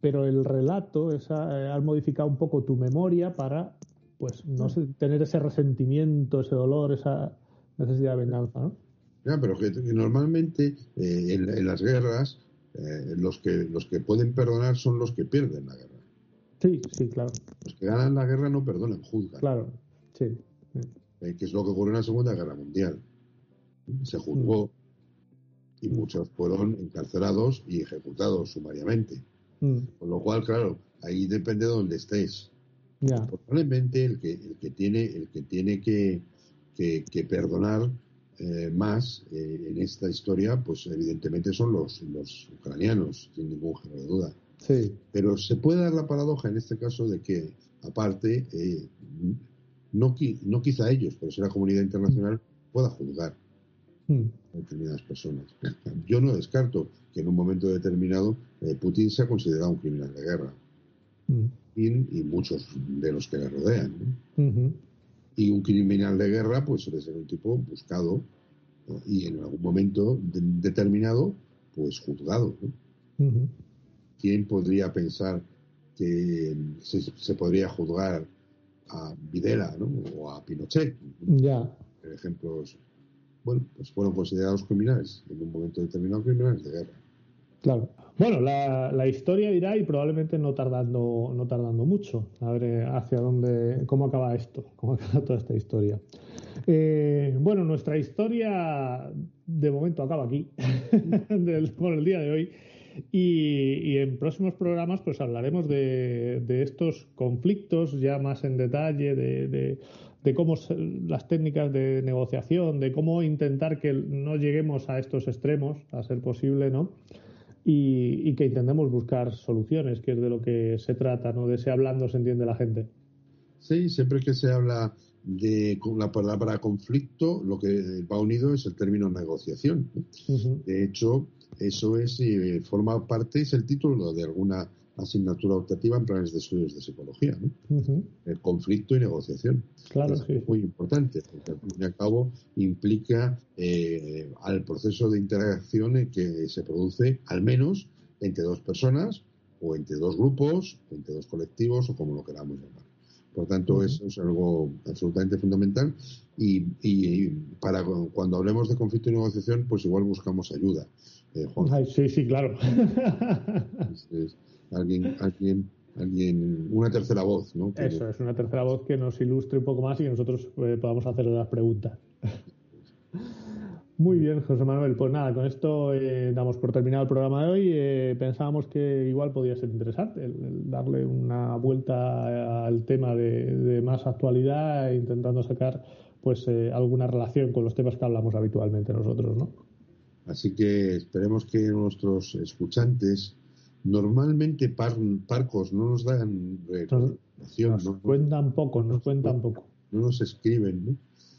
A: pero el relato esa, eh, has modificado un poco tu memoria para pues no tener ese resentimiento, ese dolor, esa necesidad de venganza. ¿no?
B: Ya, pero que, normalmente eh, en, las guerras eh, los que los que pueden perdonar son los que pierden la guerra.
A: Sí, sí, claro.
B: Los que ganan la guerra no perdonan, juzgan.
A: Claro, sí.
B: Eh, que es lo que ocurrió en la Segunda Guerra Mundial. Se juzgó y
A: Mm.
B: muchos fueron encarcelados y ejecutados sumariamente.
A: Mm,
B: Con lo cual, claro, ahí depende de donde estés. Probablemente el que, el que tiene, el que, tiene que, que, que perdonar eh, más eh, en esta historia, pues evidentemente son los, los ucranianos, sin ningún género de duda.
A: sí.
B: Pero se puede dar la paradoja en este caso de que, aparte, eh, no, qui- no quizá ellos, pero si la comunidad internacional pueda juzgar
A: Mm,
B: a determinadas personas. Yo no descarto que en un momento determinado eh, Putin sea considerado un criminal de guerra
A: mm,
B: y, y muchos de los que le rodean. ¿no?
A: ujú,
B: Y un criminal de guerra pues suele ser un tipo buscado ¿no? y en algún momento de- determinado pues juzgado. ¿Quién podría pensar que se, se podría juzgar a Videla ¿no? o a Pinochet?
A: Ya,
B: Ejemplos, bueno, pues fueron considerados criminales en un momento determinado criminales de guerra.
A: claro. Bueno, la, la historia irá y probablemente no tardando, no tardando mucho. A ver eh, hacia dónde, cómo acaba esto, cómo acaba toda esta historia. Eh, bueno, nuestra historia de momento acaba aquí, (laughs) por el día de hoy. Y, y en próximos programas pues hablaremos de, de estos conflictos ya más en detalle, de, de- de cómo se- las técnicas de negociación, de cómo intentar que no lleguemos a estos extremos, a ser posible, ¿no? Y, y que intentemos buscar soluciones, que es de lo que se trata, ¿no? De ese hablando se entiende la gente.
B: Sí, siempre que se habla de con la palabra conflicto, lo que va unido es el término negociación. De hecho, eso es eh, forma parte, es el título de alguna asignatura optativa en planes de estudios de psicología. ¿no? El conflicto y negociación.
A: Claro,
B: es
A: sí.
B: muy importante, porque al fin y al cabo implica eh, al proceso de interacción en que se produce al menos entre dos personas o entre dos grupos, o entre dos colectivos o como lo queramos llamar. Por tanto, eso es algo absolutamente fundamental y, y- y para cu- cuando hablemos de conflicto y negociación, pues igual buscamos ayuda. Eh, Juan,
A: Ay, sí, sí, claro.
B: alguien, alguien, alguien, una tercera voz, ¿no? Que-
A: Eso es una tercera voz que nos ilustre un poco más y que nosotros eh, podamos hacerle las preguntas. Muy bien, José Manuel. Pues nada, con esto eh, damos por terminado el programa de hoy. Eh, pensábamos que igual podía ser interesante el, el darle una vuelta al tema de, de más actualidad, intentando sacar pues eh, alguna relación con los temas que hablamos habitualmente nosotros, ¿no?
B: Así que esperemos que nuestros escuchantes, normalmente par- parcos, no nos dan recomendación,
A: Nos
B: ¿no?
A: cuentan poco, nos cuentan poco.
B: no nos escriben,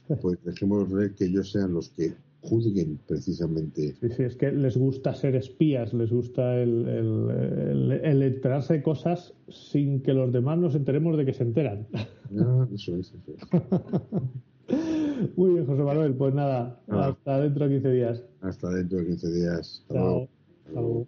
B: ¿no? Pues dejemos que ellos sean los que juzguen precisamente.
A: Sí, sí, es que les gusta ser espías, les gusta el, el, el- el enterarse de cosas sin que los demás nos enteremos de que se enteran.
B: Ah, eso es, eso es. (laughs) (laughs)
A: Muy bien, José Manuel, pues nada,
B: Ah.
A: hasta dentro de 15 días.
B: Hasta dentro de 15 días. Hasta
A: Chao.
B: luego.
A: Hasta luego.